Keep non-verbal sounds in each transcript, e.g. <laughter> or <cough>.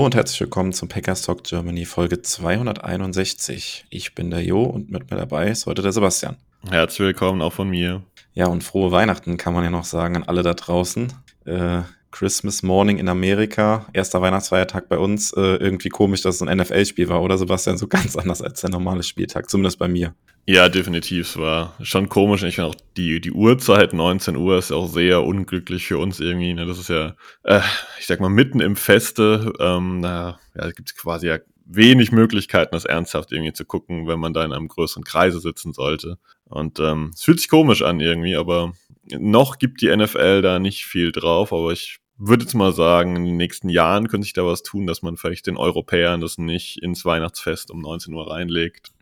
Hallo und herzlich willkommen zum Packers Talk Germany Folge 261. Ich bin der Jo und mit mir dabei ist heute der Sebastian. Herzlich willkommen auch von mir. Ja, und frohe Weihnachten kann man ja noch sagen an alle da draußen. Äh, Christmas Morning in Amerika, erster Weihnachtsfeiertag bei uns. Äh, irgendwie komisch, dass es ein NFL-Spiel war, oder Sebastian? So <laughs> ganz anders als der normale Spieltag, zumindest bei mir. Ja, definitiv. Es war schon komisch. Ich finde auch die, die Uhrzeit, 19 Uhr, ist auch sehr unglücklich für uns irgendwie. Ne? Das ist ja, äh, ich sag mal, mitten im Feste. Ähm, na, ja, es gibt quasi ja wenig Möglichkeiten, das ernsthaft irgendwie zu gucken, wenn man da in einem größeren Kreise sitzen sollte. Und ähm, es fühlt sich komisch an irgendwie, aber noch gibt die NFL da nicht viel drauf, aber ich würde jetzt mal sagen, in den nächsten Jahren könnte sich da was tun, dass man vielleicht den Europäern das nicht ins Weihnachtsfest um 19 Uhr reinlegt.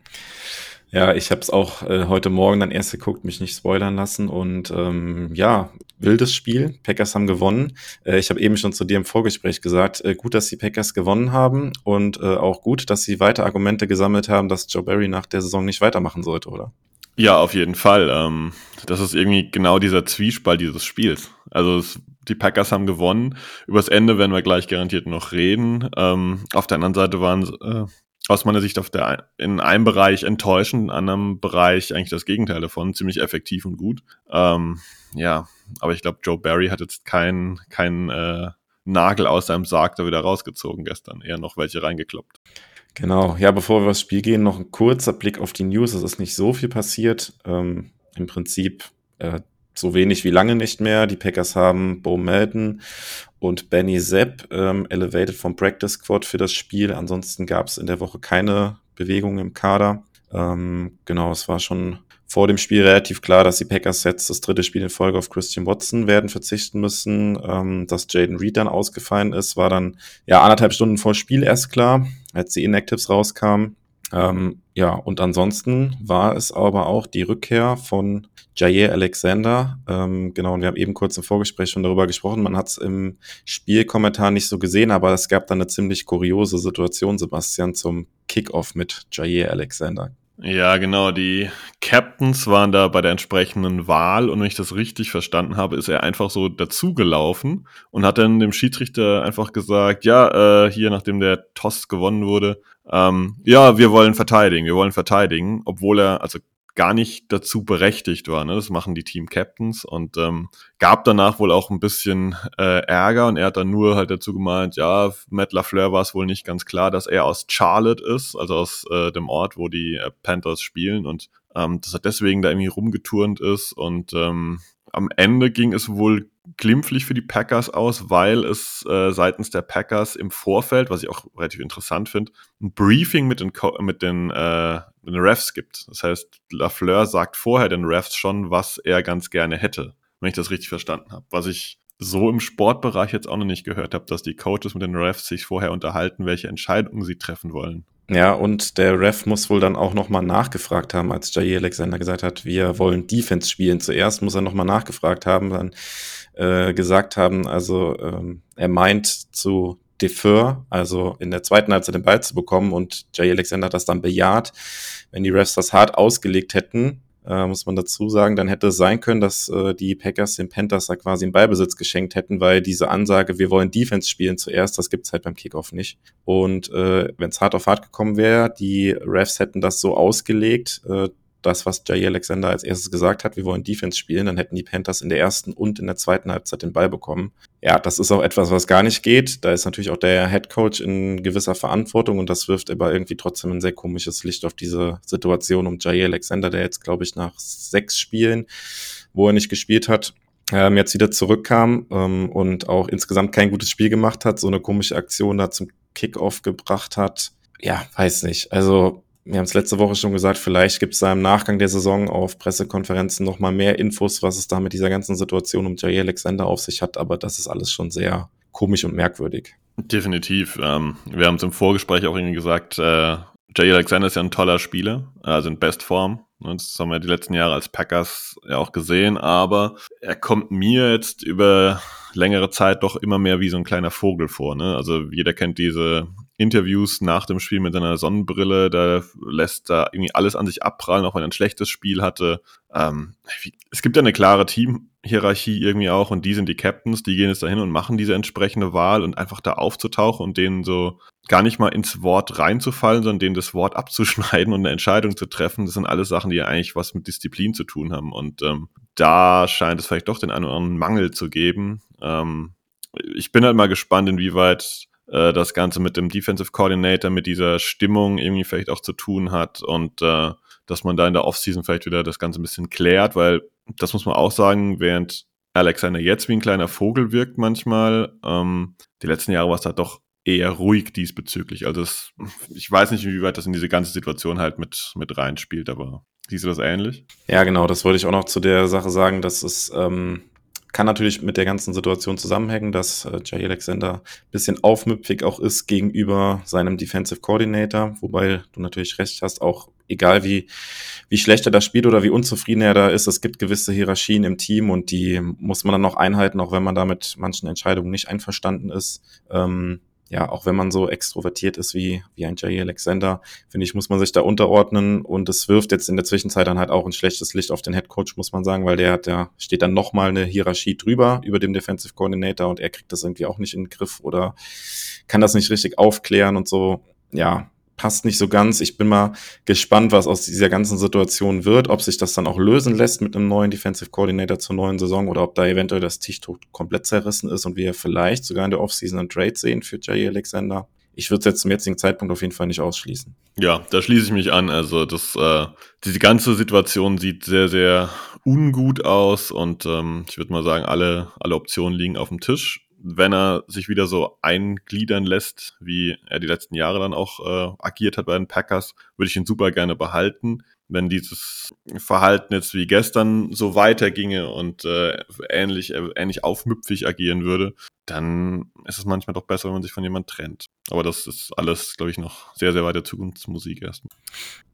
Ja, ich habe es auch äh, heute Morgen dann erst geguckt, mich nicht spoilern lassen und ähm, ja, wildes Spiel. Packers haben gewonnen. Äh, ich habe eben schon zu dir im Vorgespräch gesagt, äh, gut, dass die Packers gewonnen haben und äh, auch gut, dass sie weiter Argumente gesammelt haben, dass Joe Barry nach der Saison nicht weitermachen sollte, oder? Ja, auf jeden Fall. Ähm, das ist irgendwie genau dieser Zwiespalt dieses Spiels. Also es, die Packers haben gewonnen. Übers Ende werden wir gleich garantiert noch reden. Ähm, auf der anderen Seite waren äh, aus meiner Sicht auf der, in einem Bereich enttäuschend, in einem anderen Bereich eigentlich das Gegenteil davon, ziemlich effektiv und gut. Ähm, ja, aber ich glaube, Joe Barry hat jetzt keinen kein, äh, Nagel aus seinem Sarg da wieder rausgezogen gestern, eher noch welche reingekloppt. Genau, ja, bevor wir aufs Spiel gehen, noch ein kurzer Blick auf die News. Es ist nicht so viel passiert. Ähm, Im Prinzip äh, so wenig wie lange nicht mehr. Die Packers haben Bo Melton und Benny Sepp ähm, elevated vom Practice Squad für das Spiel. Ansonsten gab es in der Woche keine Bewegung im Kader. Ähm, genau, es war schon vor dem Spiel relativ klar, dass die Packers jetzt das dritte Spiel in Folge auf Christian Watson werden verzichten müssen. Ähm, dass Jaden Reed dann ausgefallen ist, war dann ja anderthalb Stunden vor Spiel erst klar, als die Inactives rauskamen. Ähm, ja, und ansonsten war es aber auch die Rückkehr von Jair Alexander. Ähm, genau, und wir haben eben kurz im Vorgespräch schon darüber gesprochen. Man hat es im Spielkommentar nicht so gesehen, aber es gab dann eine ziemlich kuriose Situation, Sebastian, zum Kickoff mit Jair Alexander. Ja, genau. Die Captains waren da bei der entsprechenden Wahl und wenn ich das richtig verstanden habe, ist er einfach so dazugelaufen und hat dann dem Schiedsrichter einfach gesagt, ja, äh, hier nachdem der Toss gewonnen wurde, ähm, ja, wir wollen verteidigen, wir wollen verteidigen, obwohl er, also gar nicht dazu berechtigt war. Ne? Das machen die Team Captains und ähm, gab danach wohl auch ein bisschen äh, Ärger und er hat dann nur halt dazu gemeint, ja, Matt LaFleur war es wohl nicht ganz klar, dass er aus Charlotte ist, also aus äh, dem Ort, wo die äh, Panthers spielen und ähm, dass er deswegen da irgendwie rumgeturnt ist und ähm, am Ende ging es wohl glimpflich für die Packers aus, weil es äh, seitens der Packers im Vorfeld, was ich auch relativ interessant finde, ein Briefing mit den, mit den, äh, den Refs gibt. Das heißt, Lafleur sagt vorher den Refs schon, was er ganz gerne hätte, wenn ich das richtig verstanden habe. Was ich so im Sportbereich jetzt auch noch nicht gehört habe, dass die Coaches mit den Refs sich vorher unterhalten, welche Entscheidungen sie treffen wollen. Ja, und der Ref muss wohl dann auch nochmal nachgefragt haben, als Jair Alexander gesagt hat, wir wollen Defense spielen. Zuerst muss er nochmal nachgefragt haben, dann äh, gesagt haben, also ähm, er meint zu defer, also in der zweiten Halbzeit den Ball zu bekommen und Jair Alexander hat das dann bejaht. Wenn die Refs das hart ausgelegt hätten, äh, muss man dazu sagen, dann hätte es sein können, dass äh, die Packers den Panthers da quasi im Ballbesitz geschenkt hätten, weil diese Ansage, wir wollen Defense spielen zuerst, das gibt's halt beim Kickoff nicht. Und äh, wenn es hart auf hart gekommen wäre, die Refs hätten das so ausgelegt, äh, das, was Jair Alexander als erstes gesagt hat, wir wollen Defense spielen, dann hätten die Panthers in der ersten und in der zweiten Halbzeit den Ball bekommen. Ja, das ist auch etwas, was gar nicht geht. Da ist natürlich auch der Head Coach in gewisser Verantwortung und das wirft aber irgendwie trotzdem ein sehr komisches Licht auf diese Situation um Jair Alexander, der jetzt, glaube ich, nach sechs Spielen, wo er nicht gespielt hat, ähm, jetzt wieder zurückkam ähm, und auch insgesamt kein gutes Spiel gemacht hat, so eine komische Aktion da zum Kickoff gebracht hat. Ja, weiß nicht. Also wir haben es letzte Woche schon gesagt, vielleicht gibt es da im Nachgang der Saison auf Pressekonferenzen nochmal mehr Infos, was es da mit dieser ganzen Situation um Jair Alexander auf sich hat, aber das ist alles schon sehr komisch und merkwürdig. Definitiv. Ähm, wir haben es im Vorgespräch auch irgendwie gesagt, äh, Jay Alexander ist ja ein toller Spieler, also in Bestform. Das haben wir die letzten Jahre als Packers ja auch gesehen, aber er kommt mir jetzt über längere Zeit doch immer mehr wie so ein kleiner Vogel vor. Ne? Also jeder kennt diese Interviews nach dem Spiel mit seiner Sonnenbrille, da lässt da irgendwie alles an sich abprallen, auch wenn er ein schlechtes Spiel hatte. Ähm, es gibt ja eine klare Teamhierarchie irgendwie auch und die sind die Captains, die gehen jetzt dahin und machen diese entsprechende Wahl und einfach da aufzutauchen und denen so gar nicht mal ins Wort reinzufallen, sondern denen das Wort <laughs> abzuschneiden und eine Entscheidung zu treffen, das sind alles Sachen, die ja eigentlich was mit Disziplin zu tun haben und ähm, da scheint es vielleicht doch den einen oder anderen Mangel zu geben. Ähm, ich bin halt mal gespannt, inwieweit äh, das Ganze mit dem Defensive Coordinator, mit dieser Stimmung irgendwie vielleicht auch zu tun hat und äh, dass man da in der Offseason vielleicht wieder das Ganze ein bisschen klärt, weil das muss man auch sagen, während Alexander jetzt wie ein kleiner Vogel wirkt manchmal, ähm, die letzten Jahre war es da doch eher ruhig diesbezüglich. Also es, ich weiß nicht, inwieweit das in diese ganze Situation halt mit, mit reinspielt, aber siehst du das ähnlich? Ja, genau, das wollte ich auch noch zu der Sache sagen, dass es ähm, kann natürlich mit der ganzen Situation zusammenhängen, dass äh, Jay Alexander ein bisschen aufmüpfig auch ist gegenüber seinem Defensive Coordinator, wobei du natürlich recht hast, auch egal wie, wie schlecht er das spielt oder wie unzufrieden er da ist, es gibt gewisse Hierarchien im Team und die muss man dann noch einhalten, auch wenn man da mit manchen Entscheidungen nicht einverstanden ist. Ähm, ja, auch wenn man so extrovertiert ist wie, wie ein Jay Alexander, finde ich, muss man sich da unterordnen und es wirft jetzt in der Zwischenzeit dann halt auch ein schlechtes Licht auf den Head Coach, muss man sagen, weil der hat, der steht dann nochmal eine Hierarchie drüber über dem Defensive Coordinator und er kriegt das irgendwie auch nicht in den Griff oder kann das nicht richtig aufklären und so. Ja, passt nicht so ganz. Ich bin mal gespannt, was aus dieser ganzen Situation wird, ob sich das dann auch lösen lässt mit einem neuen Defensive Coordinator zur neuen Saison oder ob da eventuell das Tischtuch komplett zerrissen ist und wir vielleicht sogar in der Offseason einen Trade sehen für Jay Alexander. Ich würde es jetzt zum jetzigen Zeitpunkt auf jeden Fall nicht ausschließen. Ja, da schließe ich mich an. Also das, äh, diese ganze Situation sieht sehr, sehr ungut aus und ähm, ich würde mal sagen, alle, alle Optionen liegen auf dem Tisch wenn er sich wieder so eingliedern lässt, wie er die letzten Jahre dann auch äh, agiert hat bei den Packers, würde ich ihn super gerne behalten. Wenn dieses Verhalten jetzt wie gestern so weiterginge und äh, ähnlich, äh, ähnlich aufmüpfig agieren würde, dann ist es manchmal doch besser, wenn man sich von jemand trennt. Aber das ist alles, glaube ich, noch sehr, sehr weite Zukunftsmusik erstmal.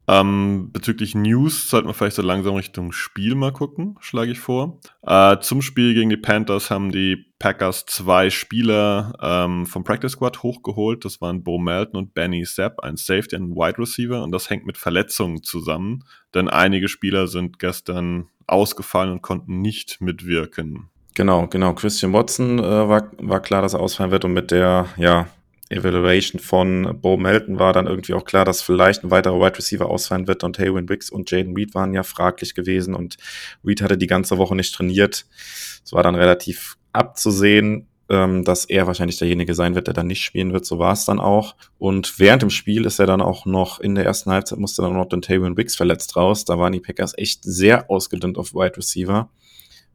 Ähm, bezüglich News sollten wir vielleicht so langsam Richtung Spiel mal gucken, schlage ich vor. Äh, zum Spiel gegen die Panthers haben die Packers zwei Spieler ähm, vom Practice Squad hochgeholt. Das waren Bo Melton und Benny Sepp, ein Safety und ein Wide Receiver. Und das hängt mit Verletzungen zusammen, denn einige Spieler sind gestern ausgefallen und konnten nicht mitwirken. Genau, genau. Christian Watson äh, war, war klar, dass er ausfallen wird und mit der, ja, Evaluation von Bo Melton war dann irgendwie auch klar, dass vielleicht ein weiterer Wide Receiver ausfallen wird und Haywin Wicks und Jaden Reed waren ja fraglich gewesen und Reed hatte die ganze Woche nicht trainiert. Es war dann relativ abzusehen, ähm, dass er wahrscheinlich derjenige sein wird, der dann nicht spielen wird. So war es dann auch. Und während dem Spiel ist er dann auch noch in der ersten Halbzeit musste dann noch den Taywin Wicks verletzt raus. Da waren die Packers echt sehr ausgedünnt auf Wide Receiver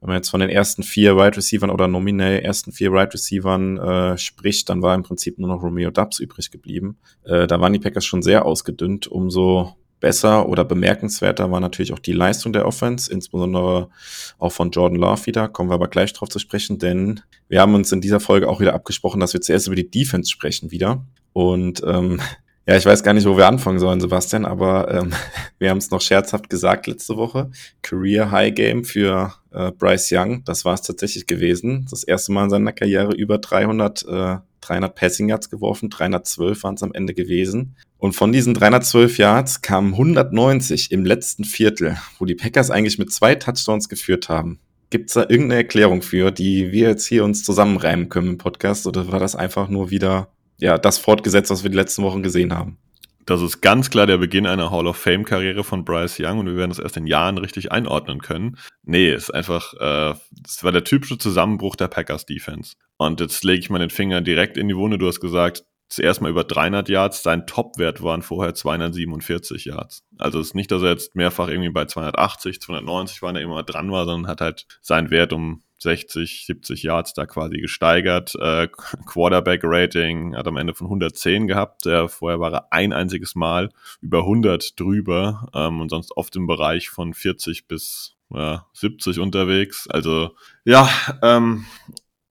wenn man jetzt von den ersten vier Wide Receivern oder nominell ersten vier Wide Receivern äh, spricht, dann war im Prinzip nur noch Romeo Dubs übrig geblieben. Äh, da waren die Packers schon sehr ausgedünnt. Umso besser oder bemerkenswerter war natürlich auch die Leistung der Offense, insbesondere auch von Jordan Love wieder. Kommen wir aber gleich drauf zu sprechen, denn wir haben uns in dieser Folge auch wieder abgesprochen, dass wir zuerst über die Defense sprechen wieder. Und ähm, <laughs> ja, ich weiß gar nicht, wo wir anfangen sollen, Sebastian, aber ähm, <laughs> wir haben es noch scherzhaft gesagt letzte Woche. Career High Game für äh, Bryce Young, das war es tatsächlich gewesen. Das erste Mal in seiner Karriere über 300, äh, 300 Passing Yards geworfen, 312 waren es am Ende gewesen. Und von diesen 312 Yards kamen 190 im letzten Viertel, wo die Packers eigentlich mit zwei Touchdowns geführt haben. Gibt es da irgendeine Erklärung für, die wir jetzt hier uns zusammenreimen können im Podcast, oder war das einfach nur wieder ja, das fortgesetzt, was wir die letzten Wochen gesehen haben. Das ist ganz klar der Beginn einer Hall of Fame-Karriere von Bryce Young und wir werden das erst in Jahren richtig einordnen können. Nee, ist einfach, äh, das war der typische Zusammenbruch der Packers Defense. Und jetzt lege ich mal den Finger direkt in die Wunde. Du hast gesagt, zuerst mal über 300 Yards. Sein Topwert waren vorher 247 Yards. Also es ist nicht, dass er jetzt mehrfach irgendwie bei 280, 290 waren, er immer dran war, sondern hat halt seinen Wert um 60, 70 Yards da quasi gesteigert. Äh, Quarterback-Rating hat am Ende von 110 gehabt. Äh, vorher war er ein einziges Mal über 100 drüber ähm, und sonst oft im Bereich von 40 bis ja, 70 unterwegs. Also ja, ähm,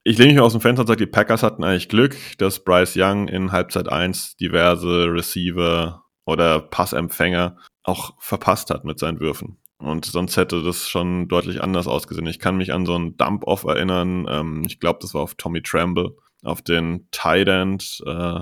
ich lehne mich aus dem Fenster und sage, die Packers hatten eigentlich Glück, dass Bryce Young in Halbzeit 1 diverse Receiver oder Passempfänger auch verpasst hat mit seinen Würfen. Und sonst hätte das schon deutlich anders ausgesehen. Ich kann mich an so einen Dump-Off erinnern. Ähm, ich glaube, das war auf Tommy Tremble, auf den Tight End. Äh,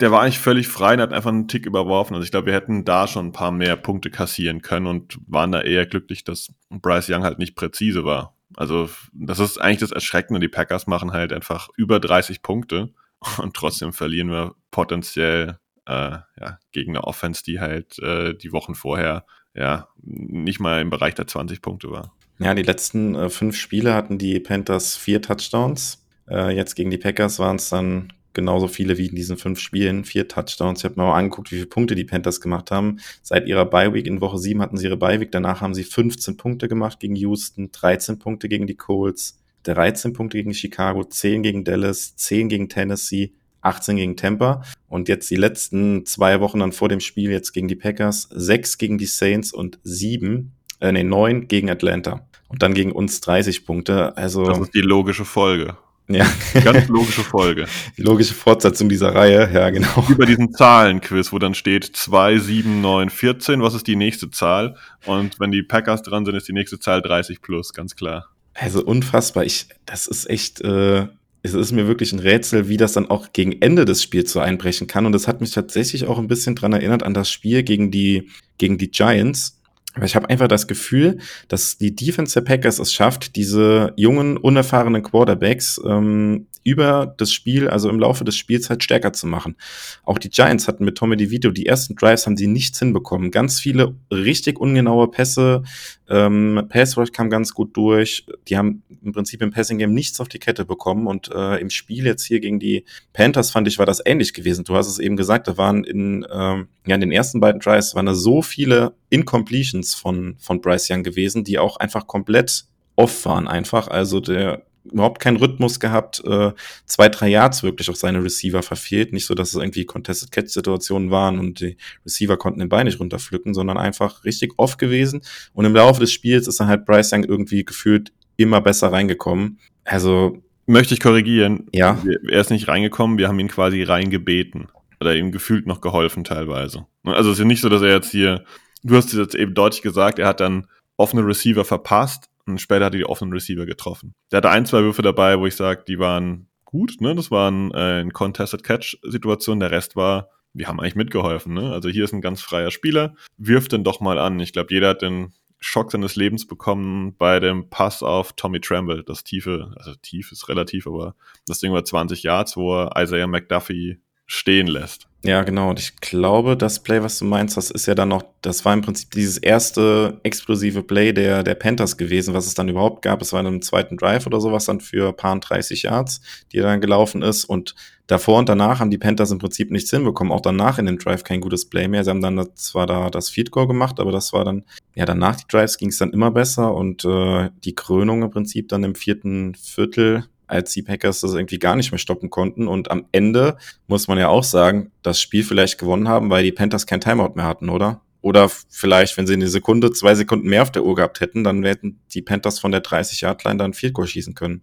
der war eigentlich völlig frei und hat einfach einen Tick überworfen. Also ich glaube, wir hätten da schon ein paar mehr Punkte kassieren können und waren da eher glücklich, dass Bryce Young halt nicht präzise war. Also das ist eigentlich das Erschreckende. Die Packers machen halt einfach über 30 Punkte <laughs> und trotzdem verlieren wir potenziell äh, ja, gegen eine Offense, die halt äh, die Wochen vorher ja nicht mal im Bereich der 20 Punkte war. Ja, die letzten äh, fünf Spiele hatten die Panthers vier Touchdowns. Äh, jetzt gegen die Packers waren es dann genauso viele wie in diesen fünf Spielen, vier Touchdowns. Ich habe mir mal angeguckt, wie viele Punkte die Panthers gemacht haben. Seit ihrer Bye-Week in Woche 7 hatten sie ihre Bye-Week, danach haben sie 15 Punkte gemacht gegen Houston, 13 Punkte gegen die Colts, 13 Punkte gegen Chicago, 10 gegen Dallas, 10 gegen Tennessee, 18 gegen Tampa und jetzt die letzten zwei Wochen dann vor dem Spiel jetzt gegen die Packers, 6 gegen die Saints und 7, äh, nee, 9 gegen Atlanta. Und dann gegen uns 30 Punkte. Also, das ist die logische Folge. Ja. Ganz logische Folge. Die logische Fortsetzung dieser Reihe, ja, genau. Über diesen Zahlenquiz, wo dann steht 2, 7, 9, 14, was ist die nächste Zahl? Und wenn die Packers dran sind, ist die nächste Zahl 30 plus, ganz klar. Also unfassbar. Ich, das ist echt, äh, es ist mir wirklich ein Rätsel, wie das dann auch gegen Ende des Spiels so einbrechen kann. Und das hat mich tatsächlich auch ein bisschen dran erinnert an das Spiel gegen die, gegen die Giants, aber ich habe einfach das Gefühl, dass die Defense der Packers es schafft, diese jungen, unerfahrenen Quarterbacks ähm, über das Spiel, also im Laufe des Spiels halt stärker zu machen. Auch die Giants hatten mit Tommy DeVito die ersten Drives haben sie nichts hinbekommen. Ganz viele richtig ungenaue Pässe, ähm, Pass Rush kam ganz gut durch. Die haben im Prinzip im Passing Game nichts auf die Kette bekommen und äh, im Spiel jetzt hier gegen die Panthers fand ich war das ähnlich gewesen. Du hast es eben gesagt, da waren in ähm, ja in den ersten beiden Drives waren da so viele Incompletions von von Bryce Young gewesen, die auch einfach komplett off waren einfach. Also der überhaupt keinen Rhythmus gehabt, äh, zwei, drei Yards wirklich auf seine Receiver verfehlt. Nicht so, dass es irgendwie Contested Catch-Situationen waren und die Receiver konnten den Bein nicht runterpflücken, sondern einfach richtig off gewesen. Und im Laufe des Spiels ist dann halt Bryce Young irgendwie gefühlt immer besser reingekommen. Also. Möchte ich korrigieren. Ja. Er ist nicht reingekommen, wir haben ihn quasi reingebeten. Oder ihm gefühlt noch geholfen teilweise. Also es ist ja nicht so, dass er jetzt hier, du hast es jetzt eben deutlich gesagt, er hat dann offene Receiver verpasst, und später hat er die offenen Receiver getroffen. Der hatte ein, zwei Würfe dabei, wo ich sage, die waren gut, ne? Das waren äh, in Contested Catch-Situationen. Der Rest war, wir haben eigentlich mitgeholfen, ne? Also hier ist ein ganz freier Spieler, wirft den doch mal an. Ich glaube, jeder hat den Schock seines Lebens bekommen bei dem Pass auf Tommy Tremble. Das tiefe, also tief ist relativ, aber das Ding war 20 Yards, wo er Isaiah McDuffie stehen lässt. Ja, genau. Und ich glaube, das Play, was du meinst, das ist ja dann noch, das war im Prinzip dieses erste explosive Play der, der Panthers gewesen, was es dann überhaupt gab. Es war in einem zweiten Drive oder sowas dann für paar 30 Yards, die dann gelaufen ist. Und davor und danach haben die Panthers im Prinzip nichts hinbekommen. Auch danach in dem Drive kein gutes Play mehr. Sie haben dann zwar da das Feed Goal gemacht, aber das war dann, ja, danach die Drives ging es dann immer besser und äh, die Krönung im Prinzip dann im vierten Viertel als die Packers das irgendwie gar nicht mehr stoppen konnten. Und am Ende muss man ja auch sagen, das Spiel vielleicht gewonnen haben, weil die Panthers kein Timeout mehr hatten, oder? Oder vielleicht, wenn sie eine Sekunde, zwei Sekunden mehr auf der Uhr gehabt hätten, dann hätten die Panthers von der 30-Yard-Line dann Field Goal schießen können.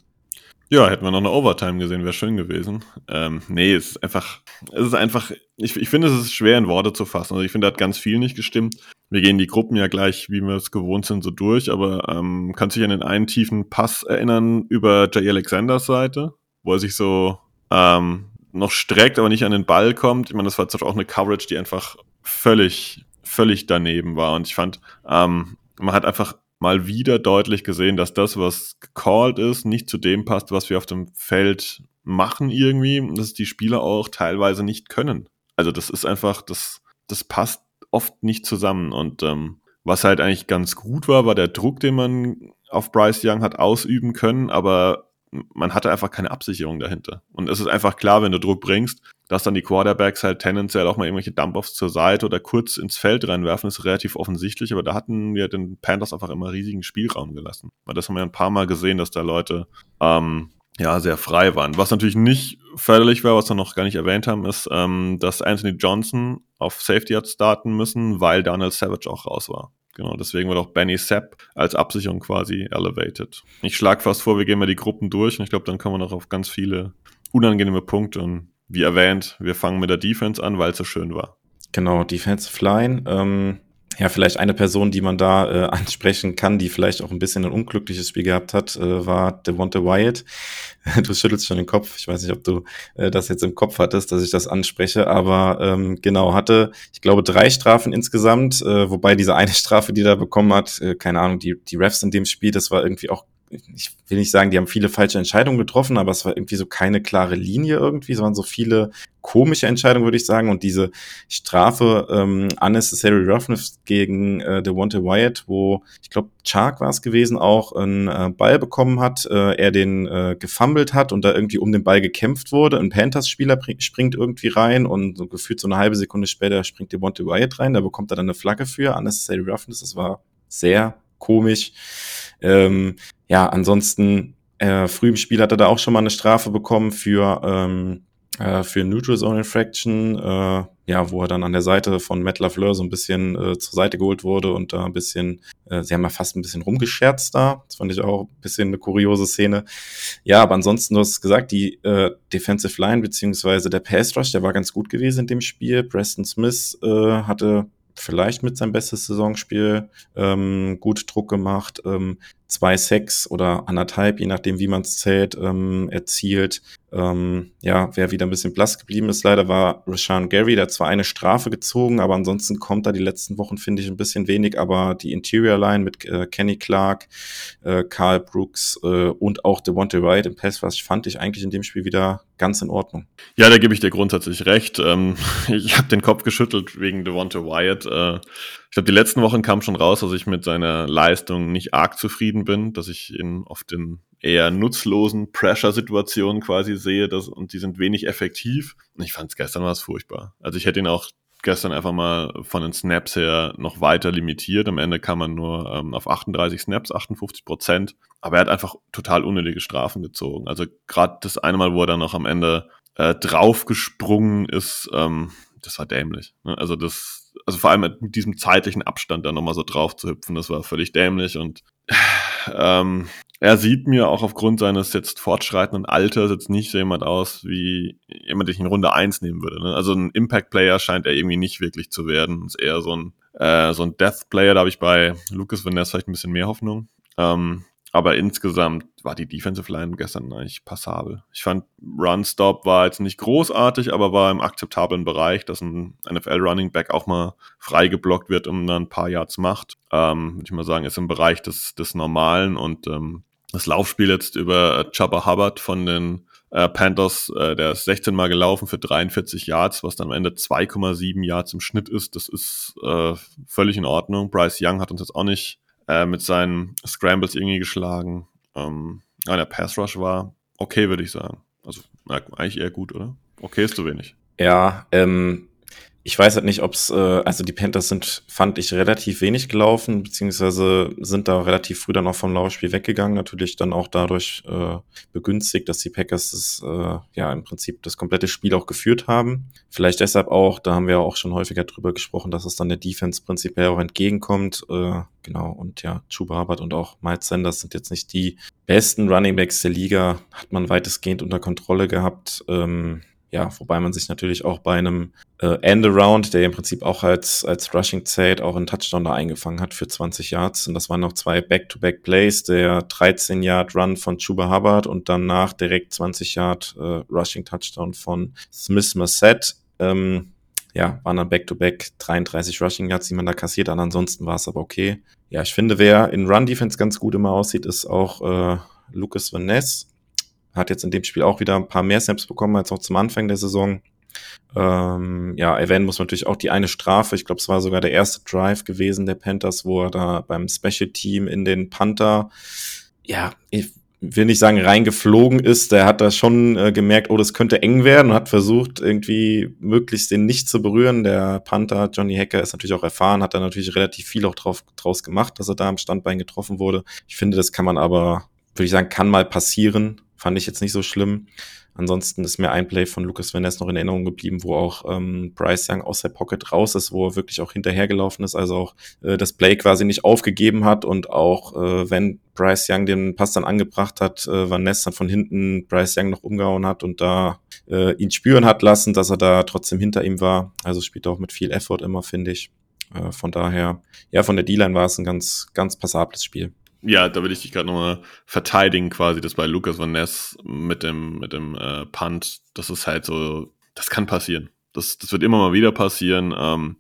Ja, hätten wir noch eine Overtime gesehen, wäre schön gewesen. Ähm, nee, es ist einfach, es ist einfach, ich, ich finde, es ist schwer in Worte zu fassen. Also ich finde, da hat ganz viel nicht gestimmt. Wir gehen die Gruppen ja gleich, wie wir es gewohnt sind, so durch, aber ähm, kannst du dich an den einen tiefen Pass erinnern über Jay Alexanders Seite, wo er sich so ähm, noch streckt, aber nicht an den Ball kommt. Ich meine, das war Beispiel auch eine Coverage, die einfach völlig, völlig daneben war. Und ich fand, ähm, man hat einfach mal wieder deutlich gesehen, dass das, was gecallt ist, nicht zu dem passt, was wir auf dem Feld machen irgendwie, dass die Spieler auch teilweise nicht können. Also das ist einfach, das, das passt oft nicht zusammen. Und ähm, was halt eigentlich ganz gut war, war der Druck, den man auf Bryce Young hat ausüben können, aber man hatte einfach keine Absicherung dahinter. Und es ist einfach klar, wenn du Druck bringst, dass dann die Quarterbacks halt tendenziell auch mal irgendwelche Dump-Offs zur Seite oder kurz ins Feld reinwerfen, ist relativ offensichtlich, aber da hatten wir den Panthers einfach immer riesigen Spielraum gelassen. Weil das haben wir ein paar Mal gesehen, dass da Leute ähm, ja sehr frei waren. Was natürlich nicht förderlich war, was wir noch gar nicht erwähnt haben, ist, ähm, dass Anthony Johnson auf Safety hat starten müssen, weil Donald Savage auch raus war. Genau, deswegen wird auch Benny Sepp als Absicherung quasi elevated. Ich schlage fast vor, wir gehen mal die Gruppen durch und ich glaube, dann kommen wir noch auf ganz viele unangenehme Punkte. Und wie erwähnt, wir fangen mit der Defense an, weil es so schön war. Genau, Defensive Line. Ähm, ja, vielleicht eine Person, die man da äh, <laughs> ansprechen kann, die vielleicht auch ein bisschen ein unglückliches Spiel gehabt hat, äh, war Devonta Wyatt. <laughs> du schüttelst schon den Kopf. Ich weiß nicht, ob du äh, das jetzt im Kopf hattest, dass ich das anspreche, aber ähm, genau, hatte, ich glaube, drei Strafen insgesamt, äh, wobei diese eine <laughs> Strafe, die er bekommen hat, äh, keine Ahnung, die, die Refs in dem Spiel, das war irgendwie auch ich will nicht sagen, die haben viele falsche Entscheidungen getroffen, aber es war irgendwie so keine klare Linie irgendwie. Es waren so viele komische Entscheidungen, würde ich sagen. Und diese Strafe ähm, Unnecessary Roughness gegen äh, Devonta Wyatt, wo ich glaube, Chark war es gewesen, auch einen äh, Ball bekommen hat, äh, er den äh, gefummelt hat und da irgendwie um den Ball gekämpft wurde. Ein Panthers-Spieler springt irgendwie rein und so gefühlt so eine halbe Sekunde später springt Devonta Wyatt rein. Da bekommt er dann eine Flagge für Unnecessary Roughness. Das war sehr komisch. Ähm, ja, ansonsten äh, früh im Spiel hat er da auch schon mal eine Strafe bekommen für ähm, äh, für Neutral Zone Infraction, äh, ja, wo er dann an der Seite von Matt LaFleur so ein bisschen äh, zur Seite geholt wurde und da ein bisschen, äh, sie haben ja fast ein bisschen rumgescherzt da. Das fand ich auch ein bisschen eine kuriose Szene. Ja, aber ansonsten, du hast gesagt, die äh, Defensive Line beziehungsweise der Pass Rush, der war ganz gut gewesen in dem Spiel. Preston Smith äh, hatte vielleicht mit seinem bestes Saisonspiel ähm, gut Druck gemacht, ähm, zwei Sacks oder anderthalb, je nachdem wie man es zählt, ähm, erzielt. Ähm, ja, wer wieder ein bisschen blass geblieben ist, leider war Rashawn Gary, der hat zwar eine Strafe gezogen, aber ansonsten kommt da die letzten Wochen, finde ich, ein bisschen wenig, aber die Interior Line mit äh, Kenny Clark, äh, Carl Brooks äh, und auch Devontae Wright im Pass was fand ich eigentlich in dem Spiel wieder ganz in Ordnung. Ja, da gebe ich dir grundsätzlich recht. Ähm, <laughs> ich habe den Kopf geschüttelt wegen Devontae Wyatt. Äh, ich glaube, die letzten Wochen kam schon raus, dass ich mit seiner Leistung nicht arg zufrieden bin, dass ich ihn oft in eher nutzlosen Pressure-Situationen quasi sehe das, und die sind wenig effektiv. Und ich fand es gestern war es furchtbar. Also ich hätte ihn auch gestern einfach mal von den Snaps her noch weiter limitiert. Am Ende kam man nur ähm, auf 38 Snaps, 58 Prozent. Aber er hat einfach total unnötige Strafen gezogen. Also gerade das eine Mal, wo er dann noch am Ende äh, draufgesprungen ist, ähm, das war dämlich. Ne? Also das, also vor allem mit diesem zeitlichen Abstand da nochmal so drauf zu hüpfen, das war völlig dämlich und ähm, er sieht mir auch aufgrund seines jetzt fortschreitenden Alters jetzt nicht so jemand aus, wie jemand, den ich in Runde eins nehmen würde. Ne? Also ein Impact-Player scheint er irgendwie nicht wirklich zu werden. Ist eher so ein, äh, so ein Death-Player, da habe ich bei Lucas Van Ness vielleicht ein bisschen mehr Hoffnung. Ähm, aber insgesamt war die Defensive Line gestern eigentlich passabel. Ich fand Run Stop war jetzt nicht großartig, aber war im akzeptablen Bereich, dass ein NFL Running Back auch mal frei geblockt wird und dann ein paar Yards macht. Ähm, würde ich mal sagen, ist im Bereich des, des Normalen und ähm, das Laufspiel jetzt über äh, Chubba Hubbard von den äh, Panthers, äh, der ist 16 Mal gelaufen für 43 Yards, was dann am Ende 2,7 Yards im Schnitt ist. Das ist äh, völlig in Ordnung. Bryce Young hat uns jetzt auch nicht äh, mit seinen Scrambles irgendwie geschlagen. Ähm, ja, der Pass Rush war okay, würde ich sagen. Also eigentlich eher gut, oder? Okay ist zu wenig. Ja, ähm, ich weiß halt nicht, ob es, äh, also die Panthers sind, fand ich, relativ wenig gelaufen, beziehungsweise sind da relativ früh dann auch vom Laufspiel weggegangen. Natürlich dann auch dadurch äh, begünstigt, dass die Packers das, äh, ja im Prinzip das komplette Spiel auch geführt haben. Vielleicht deshalb auch, da haben wir auch schon häufiger drüber gesprochen, dass es dann der Defense prinzipiell auch entgegenkommt. Äh, genau, und ja, Chuba Hubbard und auch Miles Sanders sind jetzt nicht die besten Running Backs der Liga, hat man weitestgehend unter Kontrolle gehabt. Ähm, ja, wobei man sich natürlich auch bei einem äh, End-Around, der im Prinzip auch als, als Rushing zählt, auch einen Touchdown da eingefangen hat für 20 Yards. Und das waren noch zwei Back-to-Back-Plays, der 13-Yard-Run von Chuba Hubbard und danach direkt 20-Yard äh, Rushing-Touchdown von Smith Massett. Ähm, ja, waren dann Back-to-Back 33 Rushing Yards, die man da kassiert hat. Ansonsten war es aber okay. Ja, ich finde, wer in Run-Defense ganz gut immer aussieht, ist auch äh, Lucas Van Ness hat jetzt in dem Spiel auch wieder ein paar mehr Snaps bekommen als noch zum Anfang der Saison. Ähm, ja, erwähnen muss man natürlich auch die eine Strafe. Ich glaube, es war sogar der erste Drive gewesen der Panthers, wo er da beim Special Team in den Panther, ja, ich will nicht sagen reingeflogen ist. Der hat da schon äh, gemerkt, oh, das könnte eng werden und hat versucht, irgendwie möglichst den nicht zu berühren. Der Panther, Johnny Hacker, ist natürlich auch erfahren, hat da natürlich relativ viel auch drauf, draus gemacht, dass er da am Standbein getroffen wurde. Ich finde, das kann man aber, würde ich sagen, kann mal passieren. Fand ich jetzt nicht so schlimm. Ansonsten ist mir ein Play von Lucas Van noch in Erinnerung geblieben, wo auch ähm, Bryce Young aus der Pocket raus ist, wo er wirklich auch hinterhergelaufen ist, also auch äh, das Play quasi nicht aufgegeben hat und auch äh, wenn Bryce Young den Pass dann angebracht hat, äh, Van dann von hinten Bryce Young noch umgehauen hat und da äh, ihn spüren hat lassen, dass er da trotzdem hinter ihm war. Also spielt auch mit viel Effort immer, finde ich. Äh, von daher, ja, von der D-Line war es ein ganz, ganz passables Spiel. Ja, da will ich dich gerade nochmal verteidigen, quasi, das bei Lucas Van Ness mit dem, mit dem äh, Punt, das ist halt so, das kann passieren. Das, das wird immer mal wieder passieren. Ähm,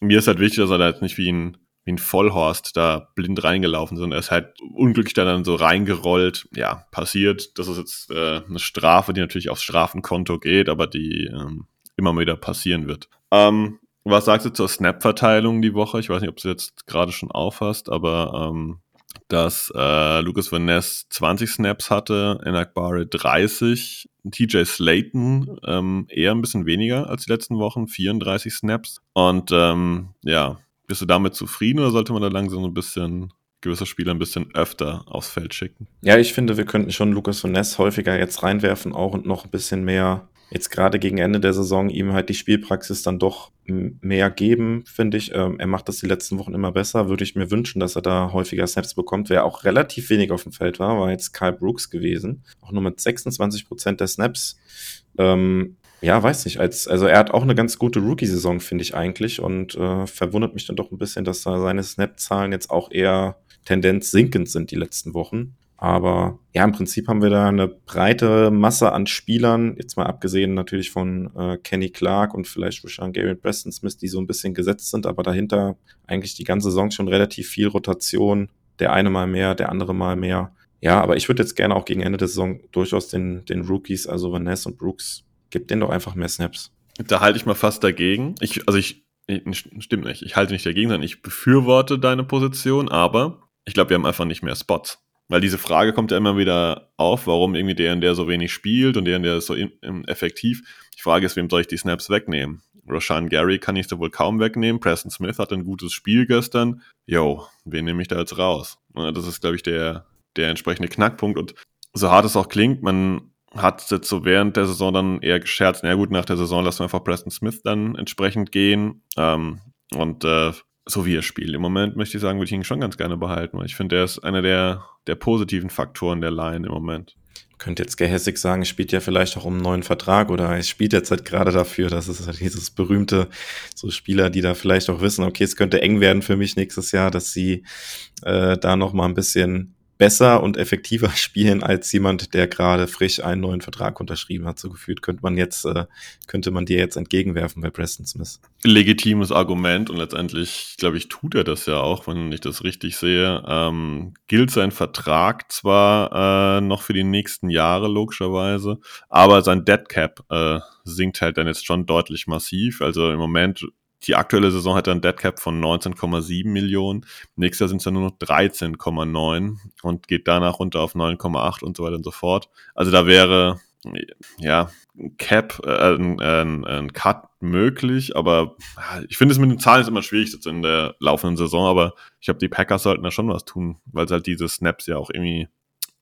mir ist halt wichtig, dass er da jetzt nicht wie ein, wie ein Vollhorst da blind reingelaufen ist, sondern er ist halt unglücklich da dann so reingerollt. Ja, passiert. Das ist jetzt äh, eine Strafe, die natürlich aufs Strafenkonto geht, aber die ähm, immer mal wieder passieren wird. Ähm, was sagst du zur Snap-Verteilung die Woche? Ich weiß nicht, ob du jetzt gerade schon aufhast, aber ähm, dass äh, Lucas Van Ness 20 Snaps hatte, Enak Barre 30, TJ Slayton ähm, eher ein bisschen weniger als die letzten Wochen, 34 Snaps. Und ähm, ja, bist du damit zufrieden oder sollte man da langsam ein bisschen gewisse Spieler ein bisschen öfter aufs Feld schicken? Ja, ich finde, wir könnten schon Lucas Van Ness häufiger jetzt reinwerfen auch und noch ein bisschen mehr jetzt gerade gegen Ende der Saison ihm halt die Spielpraxis dann doch mehr geben, finde ich. Ähm, er macht das die letzten Wochen immer besser. Würde ich mir wünschen, dass er da häufiger Snaps bekommt. Wer auch relativ wenig auf dem Feld war, war jetzt Kyle Brooks gewesen. Auch nur mit 26 Prozent der Snaps. Ähm, ja, weiß nicht. Als, also er hat auch eine ganz gute Rookie-Saison, finde ich eigentlich. Und äh, verwundert mich dann doch ein bisschen, dass da seine Snap-Zahlen jetzt auch eher Tendenz sinkend sind die letzten Wochen. Aber ja, im Prinzip haben wir da eine breite Masse an Spielern, jetzt mal abgesehen natürlich von äh, Kenny Clark und vielleicht Rashan Gary Preston Smith, die so ein bisschen gesetzt sind, aber dahinter eigentlich die ganze Saison schon relativ viel Rotation. Der eine mal mehr, der andere mal mehr. Ja, aber ich würde jetzt gerne auch gegen Ende der Saison durchaus den, den Rookies, also Vanessa und Brooks, gib denen doch einfach mehr Snaps. Da halte ich mal fast dagegen. Ich, also ich, stimmt nicht, ich halte nicht dagegen, sondern ich befürworte deine Position, aber ich glaube, wir haben einfach nicht mehr Spots. Weil diese Frage kommt ja immer wieder auf, warum irgendwie der und der so wenig spielt und der und der ist so in, in effektiv. Die Frage ist, wem soll ich die Snaps wegnehmen? Roshan Gary kann ich da wohl kaum wegnehmen. Preston Smith hat ein gutes Spiel gestern. Yo, wen nehme ich da jetzt raus? Das ist, glaube ich, der, der entsprechende Knackpunkt. Und so hart es auch klingt, man hat jetzt so während der Saison dann eher gescherzt, na gut, nach der Saison lassen wir einfach Preston Smith dann entsprechend gehen. Ähm, und äh, so wie er spielt. Im Moment möchte ich sagen, würde ich ihn schon ganz gerne behalten, weil ich finde, er ist einer der, der positiven Faktoren der Line im Moment. Könnte jetzt gehässig sagen, spielt ja vielleicht auch um einen neuen Vertrag oder er spielt jetzt halt gerade dafür. Das ist halt dieses berühmte, so Spieler, die da vielleicht auch wissen, okay, es könnte eng werden für mich nächstes Jahr, dass sie äh, da noch mal ein bisschen besser und effektiver <laughs> spielen als jemand, der gerade frisch einen neuen Vertrag unterschrieben hat. So gefühlt könnte man jetzt, äh, könnte man dir jetzt entgegenwerfen bei Preston Smith. Legitimes Argument und letztendlich, glaube ich, tut er das ja auch, wenn ich das richtig sehe. Ähm, gilt sein Vertrag zwar äh, noch für die nächsten Jahre logischerweise, aber sein Dead Cap äh, sinkt halt dann jetzt schon deutlich massiv. Also im Moment die aktuelle Saison hat ein Deadcap von 19,7 Millionen. Nächstes Jahr sind es dann nur noch 13,9 und geht danach runter auf 9,8 und so weiter und so fort. Also da wäre ja ein Cap, äh, ein, ein, ein Cut möglich, aber ich finde es mit den Zahlen ist immer schwierig jetzt in der laufenden Saison, aber ich glaube, die Packers sollten da schon was tun, weil sie halt diese Snaps ja auch irgendwie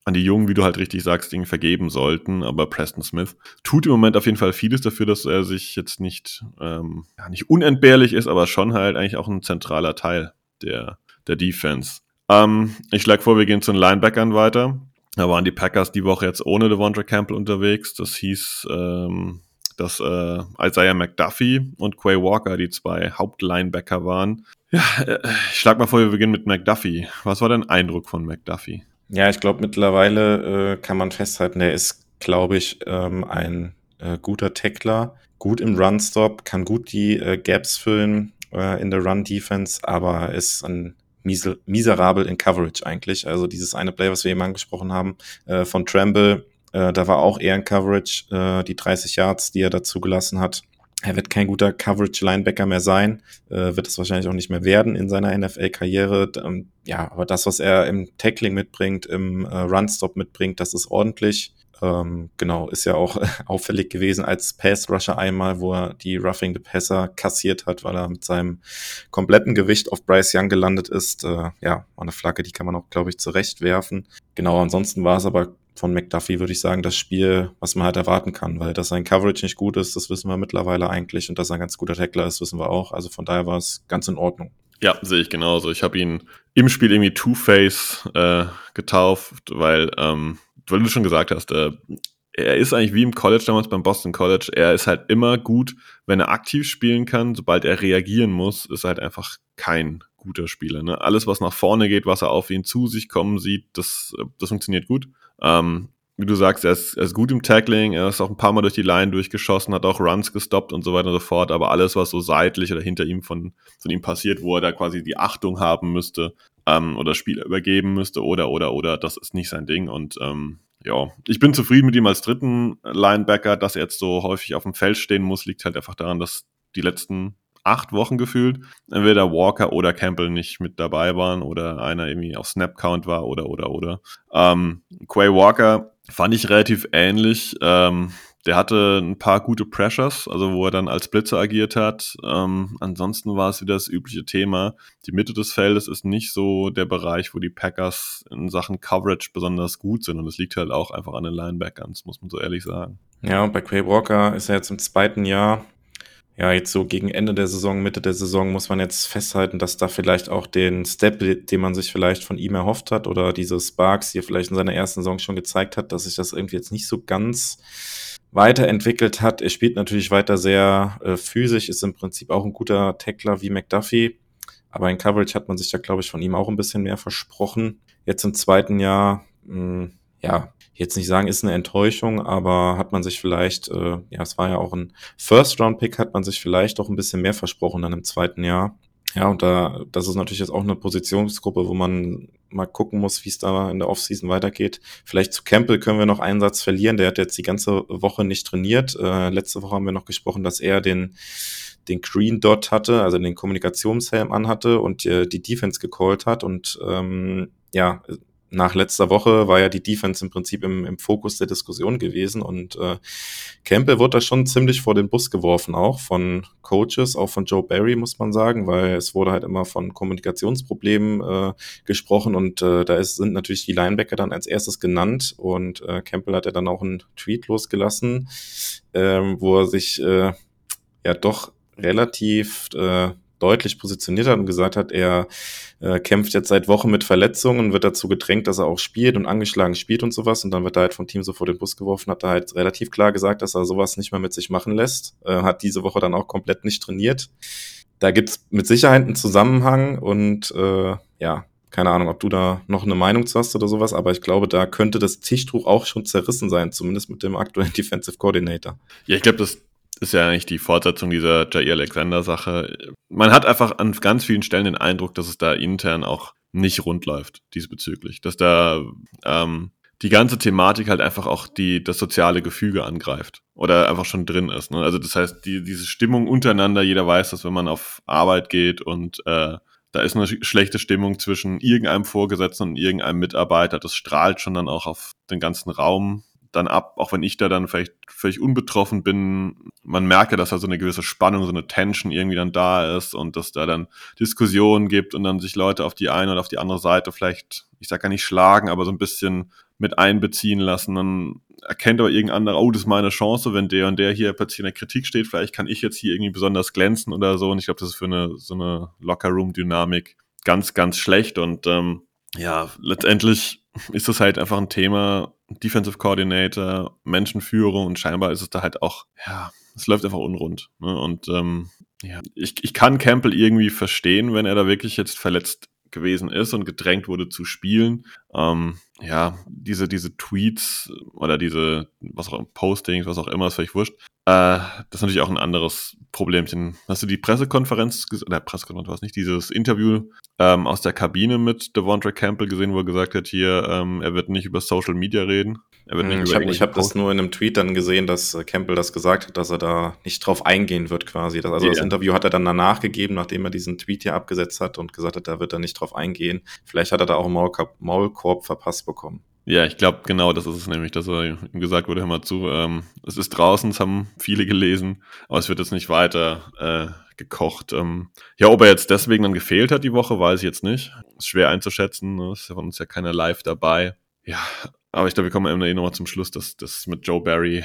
an die Jungen, wie du halt richtig sagst, Dinge vergeben sollten. Aber Preston Smith tut im Moment auf jeden Fall vieles dafür, dass er sich jetzt nicht, ähm, ja, nicht unentbehrlich ist, aber schon halt eigentlich auch ein zentraler Teil der, der Defense. Ähm, ich schlage vor, wir gehen zu den Linebackern weiter. Da waren die Packers die Woche jetzt ohne Devondre Campbell unterwegs. Das hieß, ähm, dass äh, Isaiah McDuffie und Quay Walker die zwei Hauptlinebacker waren. Ja, äh, ich schlage mal vor, wir beginnen mit McDuffie. Was war dein Eindruck von McDuffie? Ja, ich glaube, mittlerweile äh, kann man festhalten, er ist, glaube ich, ähm, ein äh, guter Tackler, gut im Run-Stop, kann gut die äh, Gaps füllen äh, in der Run-Defense, aber ist ein miser miserabel in Coverage eigentlich. Also dieses eine Play, was wir eben angesprochen haben, äh, von Tremble, äh, da war auch eher in Coverage, äh, die 30 Yards, die er dazu gelassen hat. Er wird kein guter Coverage-Linebacker mehr sein, äh, wird es wahrscheinlich auch nicht mehr werden in seiner NFL-Karriere. Ähm, ja, aber das, was er im Tackling mitbringt, im äh, Run-Stop mitbringt, das ist ordentlich. Ähm, genau, ist ja auch <laughs> auffällig gewesen als Pass-Rusher einmal, wo er die Roughing the Passer kassiert hat, weil er mit seinem kompletten Gewicht auf Bryce Young gelandet ist. Äh, ja, war eine Flagge, die kann man auch, glaube ich, zurechtwerfen. Genau, ansonsten war es aber von McDuffie würde ich sagen, das Spiel, was man halt erwarten kann, weil dass sein Coverage nicht gut ist, das wissen wir mittlerweile eigentlich und dass er ein ganz guter Tackler ist, wissen wir auch. Also von daher war es ganz in Ordnung. Ja, sehe ich genauso. Ich habe ihn im Spiel irgendwie Two-Face äh, getauft, weil, ähm, weil du schon gesagt hast, äh, er ist eigentlich wie im College damals beim Boston College. Er ist halt immer gut, wenn er aktiv spielen kann. Sobald er reagieren muss, ist er halt einfach kein guter Spieler. Ne? Alles, was nach vorne geht, was er auf ihn zu sich kommen sieht, das, das funktioniert gut. Ähm, wie du sagst, er ist, er ist gut im Tackling, er ist auch ein paar Mal durch die Line durchgeschossen, hat auch Runs gestoppt und so weiter und so fort, aber alles, was so seitlich oder hinter ihm von, von ihm passiert, wo er da quasi die Achtung haben müsste ähm, oder Spiel übergeben müsste oder, oder, oder, das ist nicht sein Ding und ähm, ja, ich bin zufrieden mit ihm als dritten Linebacker, dass er jetzt so häufig auf dem Feld stehen muss, liegt halt einfach daran, dass die letzten acht Wochen gefühlt entweder Walker oder Campbell nicht mit dabei waren oder einer irgendwie auf Snap-Count war oder, oder, oder. Ähm, Quay Walker fand ich relativ ähnlich. Ähm, der hatte ein paar gute Pressures, also wo er dann als Blitzer agiert hat. Ähm, ansonsten war es wieder das übliche Thema. Die Mitte des Feldes ist nicht so der Bereich, wo die Packers in Sachen Coverage besonders gut sind. Und es liegt halt auch einfach an den Linebackern, muss man so ehrlich sagen. Ja, bei Quay Walker ist er jetzt im zweiten Jahr ja, jetzt so gegen Ende der Saison, Mitte der Saison muss man jetzt festhalten, dass da vielleicht auch den Step, den man sich vielleicht von ihm erhofft hat oder diese Sparks, die er vielleicht in seiner ersten Saison schon gezeigt hat, dass sich das irgendwie jetzt nicht so ganz weiterentwickelt hat. Er spielt natürlich weiter sehr äh, physisch, ist im Prinzip auch ein guter Tackler wie McDuffie. Aber in Coverage hat man sich da, glaube ich, von ihm auch ein bisschen mehr versprochen. Jetzt im zweiten Jahr, mh, hm, ja, jetzt nicht sagen, ist eine Enttäuschung, aber hat man sich vielleicht, äh, ja, es war ja auch ein First-Round-Pick, hat man sich vielleicht auch ein bisschen mehr versprochen dann im zweiten Jahr. Ja, und da, das ist natürlich jetzt auch eine Positionsgruppe, wo man mal gucken muss, wie es da in der Offseason weitergeht. Vielleicht zu Campbell können wir noch einen Satz verlieren. Der hat jetzt die ganze Woche nicht trainiert. Äh, letzte Woche haben wir noch gesprochen, dass er den, den Green Dot hatte, also den Kommunikationshelm anhatte und äh, die Defense gecallt hat. Und ähm, ja, nach letzter Woche war ja die Defense im Prinzip im, im Fokus der Diskussion gewesen und äh, Campbell wurde da schon ziemlich vor den Bus geworfen, auch von Coaches, auch von Joe Barry, muss man sagen, weil es wurde halt immer von Kommunikationsproblemen äh, gesprochen und äh, da ist, sind natürlich die Linebacker dann als erstes genannt und äh, Campbell hat ja dann auch einen Tweet losgelassen, ähm, wo er sich äh, ja doch relativ äh, deutlich positioniert hat und gesagt hat, er äh, kämpft jetzt seit Wochen mit Verletzungen, wird dazu gedrängt, dass er auch spielt und angeschlagen spielt und sowas. Und dann wird er halt vom Team so vor den Bus geworfen, hat er halt relativ klar gesagt, dass er sowas nicht mehr mit sich machen lässt. Äh, hat diese Woche dann auch komplett nicht trainiert. Da gibt's mit Sicherheit einen Zusammenhang und äh, ja, keine Ahnung, ob du da noch eine Meinung zu hast oder sowas, aber ich glaube, da könnte das Tischtuch auch schon zerrissen sein, zumindest mit dem aktuellen <laughs> Defensive Coordinator. Ja, ich glaube, das ist ja eigentlich die Fortsetzung dieser Jair Alexander-Sache. Man hat einfach an ganz vielen Stellen den Eindruck, dass es da intern auch nicht rund läuft diesbezüglich. Dass da ähm, die ganze Thematik halt einfach auch die, das soziale Gefüge angreift oder einfach schon drin ist. Ne? Also das heißt, die, diese Stimmung untereinander, jeder weiß, dass wenn man auf Arbeit geht und äh, da ist eine schlechte Stimmung zwischen irgendeinem Vorgesetzten und irgendeinem Mitarbeiter, das strahlt schon dann auch auf den ganzen Raum dann ab, auch wenn ich da dann vielleicht völlig unbetroffen bin, man merke, dass da so eine gewisse Spannung, so eine Tension irgendwie dann da ist und dass da dann Diskussionen gibt und dann sich Leute auf die eine oder auf die andere Seite vielleicht, ich sag gar nicht schlagen, aber so ein bisschen mit einbeziehen lassen. Dann erkennt aber irgendein anderer, oh, das ist meine Chance, wenn der und der hier plötzlich in der Kritik steht, vielleicht kann ich jetzt hier irgendwie besonders glänzen oder so. Und ich glaube, das ist für eine so eine Locker-Room-Dynamik ganz, ganz schlecht. Und ähm, ja, letztendlich ist das halt einfach ein Thema, Defensive Coordinator, Menschenführung und scheinbar ist es da halt auch, ja, es läuft einfach unrund. Ne? Und ähm, ja, ich, ich kann Campbell irgendwie verstehen, wenn er da wirklich jetzt verletzt gewesen ist und gedrängt wurde zu spielen. Ähm, ja, diese, diese Tweets oder diese, was auch Postings, was auch immer, ist vielleicht wurscht. Äh, das ist natürlich auch ein anderes Problemchen. Hast du die Pressekonferenz, oder Pressekonferenz war es nicht, dieses Interview ähm, aus der Kabine mit Devontre Campbell gesehen, wo er gesagt hat, hier, ähm, er wird nicht über Social Media reden. Er wird nicht hm, ich habe hab das nur in einem Tweet dann gesehen, dass äh, Campbell das gesagt hat, dass er da nicht drauf eingehen wird quasi. Das, also yeah. das Interview hat er dann danach gegeben, nachdem er diesen Tweet hier abgesetzt hat und gesagt hat, da wird er nicht drauf eingehen. Vielleicht hat er da auch einen Maulkorb, Maulkorb verpasst bekommen. Ja, ich glaube, genau das ist es nämlich, dass er ihm gesagt wurde, hör mal zu, ähm, es ist draußen, es haben viele gelesen, aber es wird jetzt nicht weiter äh, gekocht. Ähm, ja, ob er jetzt deswegen dann gefehlt hat die Woche, weiß ich jetzt nicht. Ist schwer einzuschätzen, ne? ist von uns ja keiner live dabei. Ja, aber ich glaube, wir kommen am Ende nochmal zum Schluss, dass das mit Joe Barry,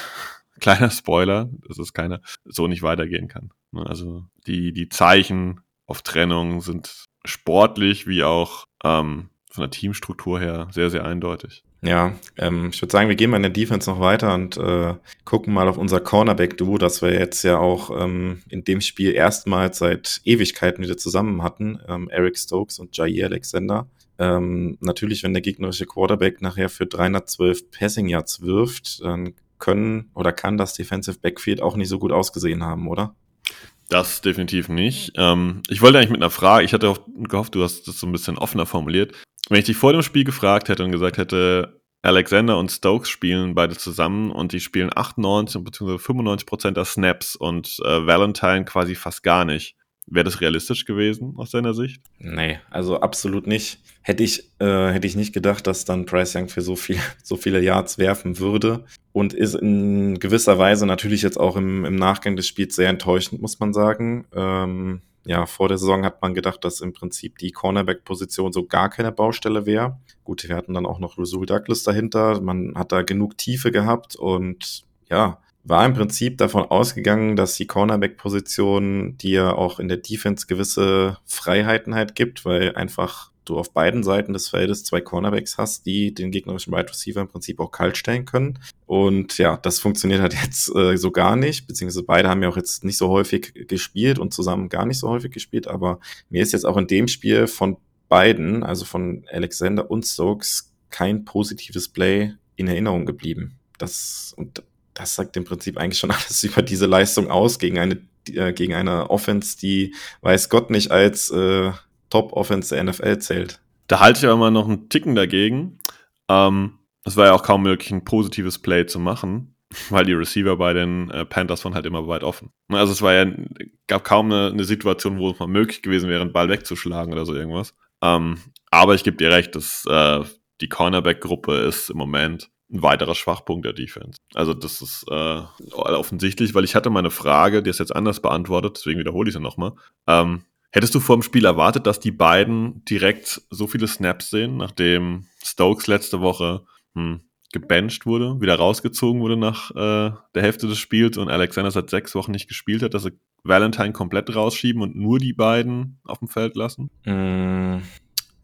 <laughs> kleiner Spoiler, dass es keiner, so nicht weitergehen kann. Ne, also die, die Zeichen auf Trennung sind sportlich wie auch ähm, von der Teamstruktur her sehr, sehr eindeutig. Ja, ähm, ich würde sagen, wir gehen mal in der Defense noch weiter und äh, gucken mal auf unser Cornerback-Duo, das wir jetzt ja auch ähm, in dem Spiel erstmals seit Ewigkeiten wieder zusammen hatten. Ähm, Eric Stokes und Jair Alexander. Ähm, natürlich, wenn der gegnerische Quarterback nachher für 312 Passing Yards wirft, dann können oder kann das Defensive Backfield auch nicht so gut ausgesehen haben, oder? Das definitiv nicht. Ähm, ich wollte eigentlich mit einer Frage, ich hatte auch gehofft, du hast das so ein bisschen offener formuliert. Wenn ich dich vor dem Spiel gefragt hätte und gesagt hätte, Alexander und Stokes spielen beide zusammen und die spielen 98 bzw. 95 Prozent der Snaps und äh, Valentine quasi fast gar nicht. Wäre das realistisch gewesen aus deiner Sicht? Nee, also absolut nicht. Hätte ich, äh, hätte ich nicht gedacht, dass dann Price Young für so viel, <laughs> so viele Yards werfen würde. Und ist in gewisser Weise natürlich jetzt auch im, im Nachgang des Spiels sehr enttäuschend, muss man sagen. Ähm, ja, vor der Saison hat man gedacht, dass im Prinzip die Cornerback-Position so gar keine Baustelle wäre. Gut, wir hatten dann auch noch Rasul Douglas dahinter. Man hat da genug Tiefe gehabt und ja, war im Prinzip davon ausgegangen, dass die Cornerback-Position dir auch in der Defense gewisse Freiheiten halt gibt, weil einfach du auf beiden Seiten des Feldes zwei Cornerbacks hast, die den gegnerischen Wide Receiver im Prinzip auch kalt stellen können. Und ja, das funktioniert halt <laughs> jetzt äh, so gar nicht, beziehungsweise beide haben ja auch jetzt nicht so häufig gespielt und zusammen gar nicht so häufig gespielt, aber mir ist jetzt auch in dem Spiel von beiden, also von Alexander und Stokes, kein positives Play in Erinnerung geblieben. Das, und das sagt im Prinzip eigentlich schon <laughs> alles über diese Leistung aus gegen eine, äh, gegen eine Offense, die weiß Gott nicht als äh, Top-Offense der NFL zählt. Da halte ich aber mal noch einen Ticken dagegen. Ähm, es war ja auch kaum möglich, ein positives Play zu machen, <laughs> weil die Receiver bei den äh, Panthers waren halt immer weit offen. Also es war ja, gab kaum eine, eine Situation, wo es mal möglich gewesen wäre, einen Ball wegzuschlagen oder so irgendwas. Ähm, aber ich gebe dir recht, dass äh, die Cornerback-Gruppe ist im Moment ein weiterer Schwachpunkt der Defense. Also das ist äh, offensichtlich, weil ich hatte meine Frage, die ist jetzt anders beantwortet, deswegen wiederhole ich sie nochmal. Ähm, hättest du vor dem Spiel erwartet, dass die beiden direkt so viele Snaps sehen, nachdem Stokes letzte Woche hm, gebencht wurde, wieder rausgezogen wurde nach äh, der Hälfte des Spiels und Alexander seit sechs Wochen nicht gespielt hat, dass sie Valentine komplett rausschieben und nur die beiden auf dem Feld lassen? Mm,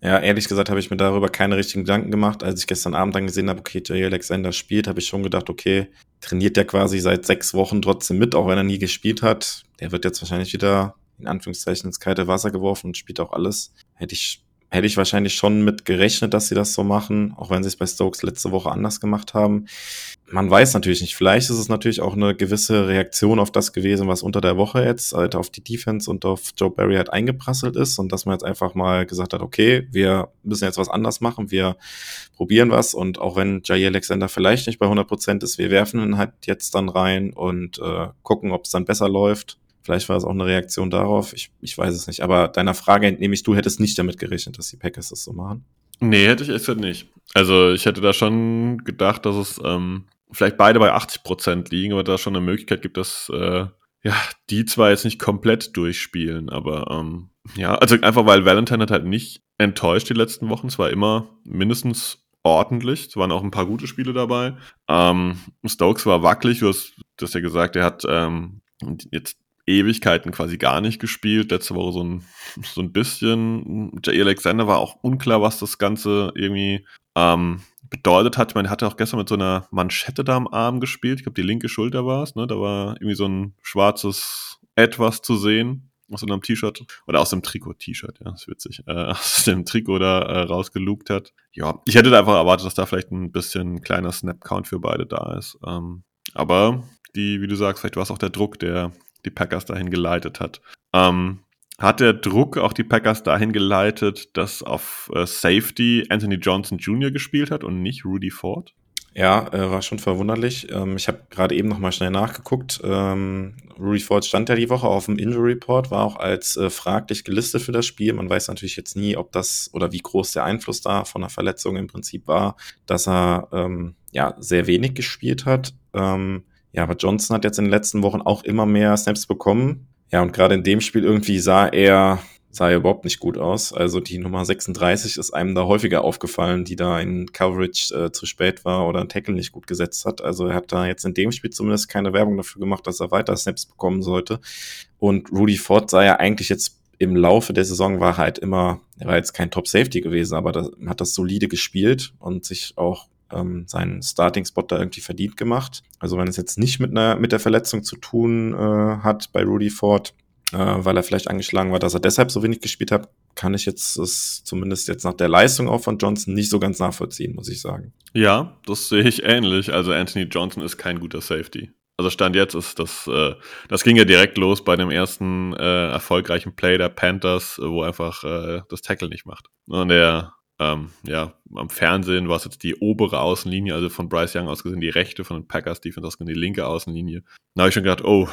ja, ehrlich gesagt habe ich mir darüber keine richtigen Gedanken gemacht. Als ich gestern Abend dann gesehen habe, okay, Jay Alexander spielt, habe ich schon gedacht, okay, trainiert der quasi seit sechs Wochen trotzdem mit, auch wenn er nie gespielt hat. Der wird jetzt wahrscheinlich wieder in Anführungszeichen ins kalte Wasser geworfen und spielt auch alles. Hätte ich hätte ich wahrscheinlich schon mit gerechnet, dass sie das so machen, auch wenn sie es bei Stokes letzte Woche anders gemacht haben. Man weiß natürlich nicht. Vielleicht ist es natürlich auch eine gewisse Reaktion auf das gewesen, was unter der Woche jetzt halt auf die Defense und auf Joe Barry halt eingeprasselt ist und dass man jetzt einfach mal gesagt hat, okay, wir müssen jetzt was anders machen, wir probieren was und auch wenn Jair Alexander vielleicht nicht bei 100 Prozent ist, wir werfen ihn halt jetzt dann rein und äh, gucken, ob es dann besser läuft. Vielleicht war es auch eine Reaktion darauf. Ich, ich weiß es nicht. Aber deiner Frage entnehme ich, du hättest nicht damit gerechnet, dass die Packers das so machen. Nee, hätte ich echt nicht. Also ich hätte da schon gedacht, dass es ähm, vielleicht beide bei 80 Prozent liegen, aber da schon eine Möglichkeit gibt, dass äh, ja, die zwar jetzt nicht komplett durchspielen, aber ähm, ja, also einfach weil Valentine hat halt nicht enttäuscht die letzten Wochen. Es war immer mindestens ordentlich. Es waren auch ein paar gute Spiele dabei. Ähm, Stokes war wackelig, du hast das ja gesagt, er hat ähm, jetzt Ewigkeiten quasi gar nicht gespielt. Letzte Woche so ein, so ein bisschen. Jay Alexander war auch unklar, was das Ganze irgendwie ähm, bedeutet hat. Ich meine, er hatte auch gestern mit so einer Manschette da am Arm gespielt. Ich glaube, die linke Schulter war es. Ne? Da war irgendwie so ein schwarzes Etwas zu sehen aus so einem T-Shirt oder aus dem Trikot-T-Shirt, ja, ist witzig, äh, <laughs> aus dem Trikot da äh, rausgelugt hat. Ja, ich hätte da einfach erwartet, dass da vielleicht ein bisschen kleiner Snap-Count für beide da ist. Ähm, aber die, wie du sagst, vielleicht war es auch der Druck, der die Packers dahin geleitet hat. Ähm, hat der Druck auch die Packers dahin geleitet, dass auf äh, Safety Anthony Johnson Jr. gespielt hat und nicht Rudy Ford? Ja, äh, war schon verwunderlich. Ähm, ich habe gerade eben noch mal schnell nachgeguckt. Ähm, Rudy Ford stand ja die Woche auf dem Injury Report, war auch als äh, fraglich gelistet für das Spiel. Man weiß natürlich jetzt nie, ob das oder wie groß der Einfluss da von der Verletzung im Prinzip war, dass er ähm, ja sehr wenig gespielt hat. Ähm, ja, aber Johnson hat jetzt in den letzten Wochen auch immer mehr Snaps bekommen. Ja, und gerade in dem Spiel irgendwie sah er sah ja überhaupt nicht gut aus. Also die Nummer 36 ist einem da häufiger aufgefallen, die da in Coverage äh, zu spät war oder ein Tackle nicht gut gesetzt hat. Also er hat da jetzt in dem Spiel zumindest keine Werbung dafür gemacht, dass er weiter Snaps bekommen sollte. Und Rudy Ford sah ja eigentlich jetzt im Laufe der Saison war halt immer, er war jetzt kein Top Safety gewesen, aber das, hat das solide gespielt und sich auch ähm, seinen Starting-Spot da irgendwie verdient gemacht. Also wenn es jetzt nicht mit einer mit der Verletzung zu tun äh, hat bei Rudy Ford, äh, weil er vielleicht angeschlagen war, dass er deshalb so wenig gespielt hat, kann ich jetzt es zumindest jetzt nach der Leistung auch von Johnson nicht so ganz nachvollziehen, muss ich sagen. Ja, das sehe ich ähnlich. Also Anthony Johnson ist kein guter Safety. Also Stand jetzt ist das, äh, das ging ja direkt los bei dem ersten äh, erfolgreichen Play der Panthers, wo einfach äh, das Tackle nicht macht. Und der ähm, ja, am Fernsehen war es jetzt die obere Außenlinie, also von Bryce Young aus gesehen die rechte, von den Packers Defense aus gesehen die linke Außenlinie. Da habe ich schon gedacht, oh,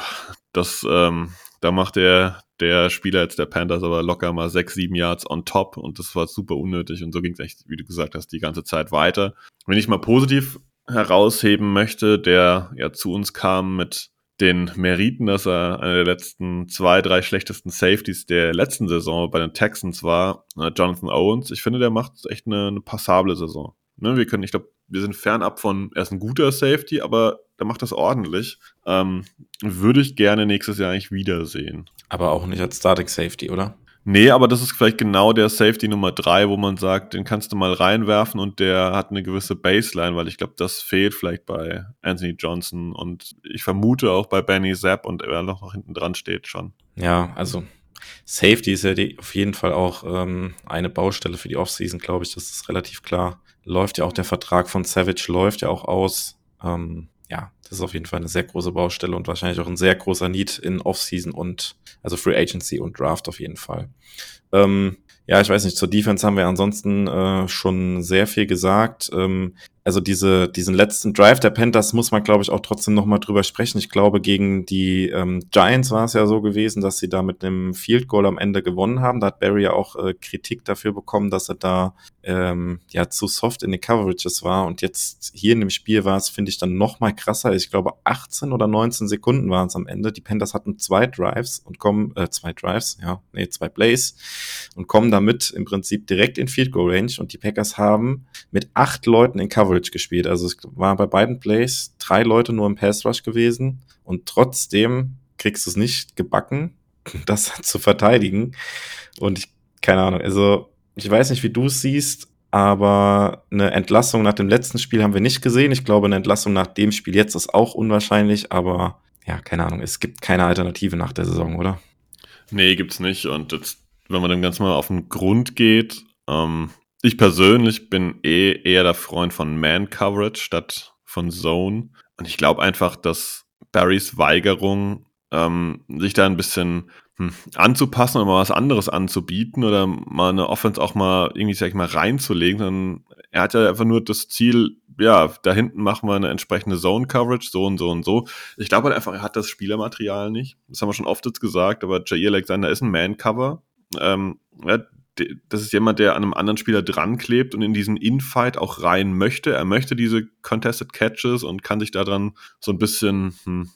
das, ähm, da macht der, der Spieler jetzt der Panthers aber locker mal sechs, sieben Yards on top und das war super unnötig und so ging es echt, wie du gesagt hast, die ganze Zeit weiter. Wenn ich mal positiv herausheben möchte, der ja zu uns kam mit den Meriten, dass er einer der letzten zwei, drei schlechtesten Safeties der letzten Saison bei den Texans war, äh, Jonathan Owens. Ich finde, der macht echt eine, eine passable Saison. Ne, wir können, ich glaube, wir sind fernab von, er ist ein guter Safety, aber der macht das ordentlich. Ähm, würde ich gerne nächstes Jahr eigentlich wiedersehen. Aber auch nicht als Static Safety, oder? Nee, aber das ist vielleicht genau der Safety Nummer drei, wo man sagt, den kannst du mal reinwerfen und der hat eine gewisse Baseline, weil ich glaube, das fehlt vielleicht bei Anthony Johnson und ich vermute auch bei Benny Zapp und er noch hinten dran steht schon. Ja, also Safety ist ja die, auf jeden Fall auch ähm, eine Baustelle für die Offseason, glaube ich, das ist relativ klar. Läuft ja auch der Vertrag von Savage, läuft ja auch aus. Ähm, das ist auf jeden Fall eine sehr große Baustelle und wahrscheinlich auch ein sehr großer Need in Offseason und also Free Agency und Draft auf jeden Fall. Ähm, ja, ich weiß nicht, zur Defense haben wir ansonsten äh, schon sehr viel gesagt. Ähm, also diese, diesen letzten Drive der Panthers muss man, glaube ich, auch trotzdem nochmal drüber sprechen. Ich glaube, gegen die ähm, Giants war es ja so gewesen, dass sie da mit einem Field Goal am Ende gewonnen haben. Da hat Barry ja auch äh, Kritik dafür bekommen, dass er da ähm, ja zu soft in den Coverages war. Und jetzt hier in dem Spiel war es, finde ich, dann nochmal krasser. Ich glaube, 18 oder 19 Sekunden waren es am Ende. Die Panthers hatten zwei Drives und kommen, äh, zwei Drives, ja, nee, zwei Plays und kommen damit im Prinzip direkt in Field Goal Range. Und die Packers haben mit acht Leuten in Coverage Coverage gespielt. Also es war bei beiden Plays drei Leute nur im Pass Rush gewesen und trotzdem kriegst du es nicht gebacken, <laughs> das zu verteidigen. Und ich, keine Ahnung, also ich weiß nicht, wie du es siehst, aber eine Entlassung nach dem letzten Spiel haben wir nicht gesehen. Ich glaube, eine Entlassung nach dem Spiel jetzt ist auch unwahrscheinlich, aber ja, keine Ahnung, es gibt keine Alternative nach der Saison, oder? Nee, gibt's nicht. Und jetzt, wenn man dem Ganzen mal auf den Grund geht, ähm, ich persönlich bin eh eher der Freund von Man-Coverage statt von Zone. Und ich glaube einfach, dass Barrys Weigerung, ähm, sich da ein bisschen hm, anzupassen oder mal was anderes anzubieten oder mal eine Offense auch mal irgendwie, sag ich mal, reinzulegen. Dann, er hat ja einfach nur das Ziel, ja, da hinten machen wir eine entsprechende Zone-Coverage, so und so und so. Ich glaube halt einfach, er hat das Spielermaterial nicht. Das haben wir schon oft jetzt gesagt, aber Jair Alexander ist ein Man-Cover. Ähm, ja, das ist jemand, der an einem anderen Spieler dran klebt und in diesen Infight auch rein möchte. Er möchte diese Contested Catches und kann sich daran so ein bisschen, hm,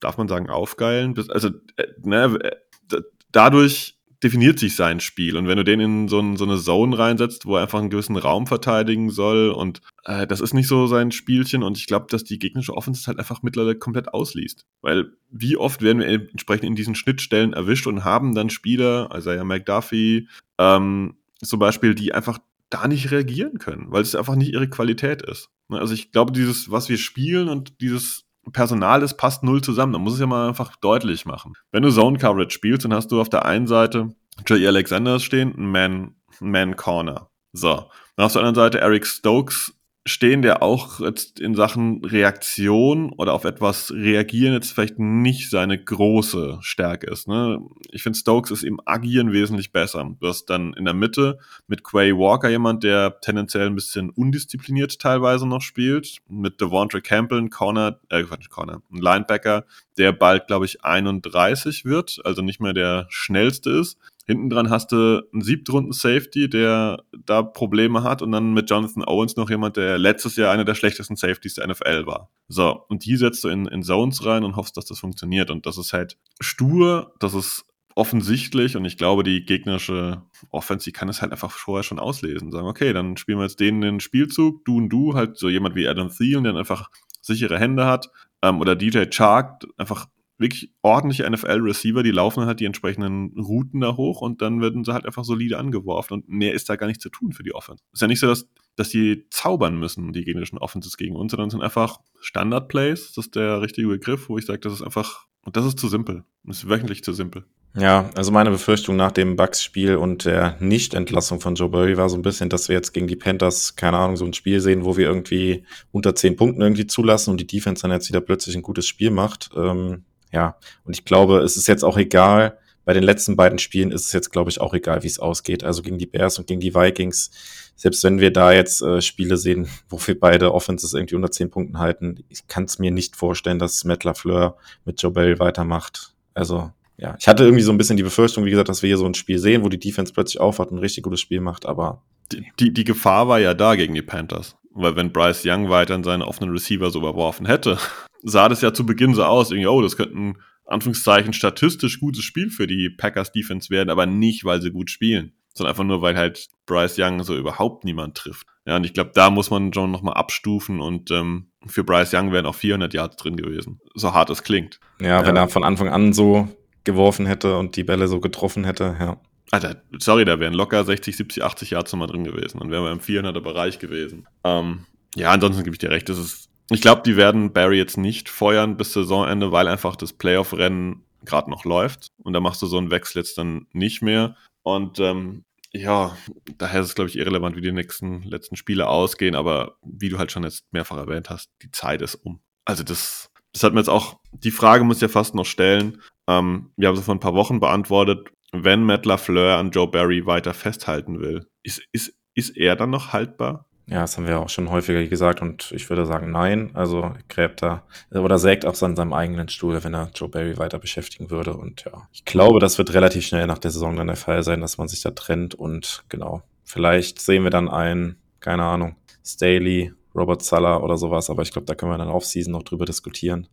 darf man sagen, aufgeilen. Also, äh, ne, äh, dadurch definiert sich sein Spiel. Und wenn du den in so, ein, so, eine Zone reinsetzt, wo er einfach einen gewissen Raum verteidigen soll und äh, das ist nicht so sein Spielchen und ich glaube, dass die gegnerische Offense halt einfach mittlerweile komplett ausliest. Weil wie oft werden wir entsprechend in diesen Schnittstellen erwischt und haben dann Spieler, also ja McDuffie, ähm, zum Beispiel, die einfach da nicht reagieren können, weil es einfach nicht ihre Qualität ist. Ne, also ich glaube, dieses, was wir spielen und dieses Personal ist, passt null zusammen. Da muss es ja mal einfach deutlich machen. Wenn du Zone Coverage spielst, dann hast du auf der einen Seite J.E. Alexander stehen, ein Man, Man Corner. So. Dann auf der anderen Seite Eric Stokes stehen, der auch jetzt in Sachen Reaktion oder auf etwas reagieren jetzt vielleicht nicht seine große Stärke ist. Ne? Ich finde, Stokes ist im Agieren wesentlich besser. Du hast dann in der Mitte mit Quay Walker jemand, der tendenziell ein bisschen undiszipliniert teilweise noch spielt. Mit Devontre Campbell, ein Corner, äh, Quatsch, Corner, ein Linebacker, der bald, glaube ich, 31 wird, also nicht mehr der schnellste ist. Hinten dran hast du einen Siebtrunden-Safety, der da Probleme hat und dann mit Jonathan Owens noch jemand, der letztes Jahr einer der schlechtesten Safeties der NFL war. So, und die setzt du in, in Zones rein und hoffst, dass das funktioniert. Und das ist halt stur, das ist offensichtlich und ich glaube, die gegnerische Offense, die kann es halt einfach vorher schon auslesen. Sagen, okay, dann spielen wir jetzt denen den Spielzug, du und du, halt so jemand wie Adam Thielen, der einfach sichere Hände hat, ähm, oder DJ Chark, einfach wirklich ordentliche NFL-Receiver, die laufen halt die entsprechenden Routen da hoch und dann werden sie halt einfach solide angeworfen und mehr ist da gar nicht zu tun für die Offense. Ist ja nicht so, dass, dass die zaubern müssen, die gegnerischen Offenses gegen uns, sondern es sind einfach Standard-Plays, das ist der richtige Begriff, wo ich sage, das ist einfach, und das ist zu simpel. Das ist wöchentlich zu simpel. Ja, also meine Befürchtung nach dem Bucks-Spiel und der Nicht-Entlassung von Joe Burry war so ein bisschen, dass wir jetzt gegen die Panthers, keine Ahnung, so ein Spiel sehen, wo wir irgendwie unter zehn Punkten irgendwie zulassen und die Defense dann jetzt wieder plötzlich ein gutes Spiel macht. Ähm, ja, und ich glaube, es ist jetzt auch egal, bei den letzten beiden Spielen ist es jetzt, glaube ich, auch egal, wie es ausgeht. Also gegen die Bears und gegen die Vikings. Selbst wenn wir da jetzt äh, Spiele sehen, <laughs> wo wir beide Offenses irgendwie unter zehn Punkten halten, ich kann es mir nicht vorstellen, dass Matt LaFleur mit Joe Barry weitermacht. Also, ja, ich hatte irgendwie so ein bisschen die Befürchtung, wie gesagt, dass wir hier so ein Spiel sehen, wo die Defense plötzlich aufhat und ein richtig gutes Spiel macht, aber. Die, die, die Gefahr war ja da gegen die Panthers. Weil wenn Bryce Young weiter in seine offenen Receiver so überworfen hätte, <laughs> sah das ja zu Beginn so aus, irgendwie, oh, das könnte ein Anführungszeichen statistisch gutes Spiel für die Packers Defense werden, aber nicht, weil sie gut spielen, sondern einfach nur, weil halt Bryce Young so überhaupt niemand trifft. Ja, und ich glaube, da muss man John nochmal abstufen und ähm, für Bryce Young wären auch 400 Yards drin gewesen. So hart es klingt. Ja, wenn ja. er von Anfang an so geworfen hätte und die Bälle so getroffen hätte, ja. Alter, sorry, da wären locker 60, 70, 80 Yards nochmal drin gewesen. Dann wären wir im 400er Bereich gewesen. Ähm, ja, ansonsten gebe ich dir recht, das ist ich glaube, die werden Barry jetzt nicht feuern bis Saisonende, weil einfach das Playoff-Rennen gerade noch läuft. Und da machst du so einen Wechsel jetzt dann nicht mehr. Und ähm, ja, daher ist es, glaube ich, irrelevant, wie die nächsten letzten Spiele ausgehen. Aber wie du halt schon jetzt mehrfach erwähnt hast, die Zeit ist um. Also das, das hat mir jetzt auch, die Frage muss ich ja fast noch stellen. Ähm, wir haben sie vor ein paar Wochen beantwortet. Wenn Matt LaFleur an Joe Barry weiter festhalten will, ist, ist, ist er dann noch haltbar? Ja, das haben wir auch schon häufiger gesagt und ich würde sagen nein. Also gräbt da oder sägt auch an seinem eigenen Stuhl, wenn er Joe Barry weiter beschäftigen würde. Und ja, ich glaube, das wird relativ schnell nach der Saison dann der Fall sein, dass man sich da trennt und genau. Vielleicht sehen wir dann einen, keine Ahnung, Staley, Robert Sala oder sowas, aber ich glaube, da können wir dann Offseason noch drüber diskutieren.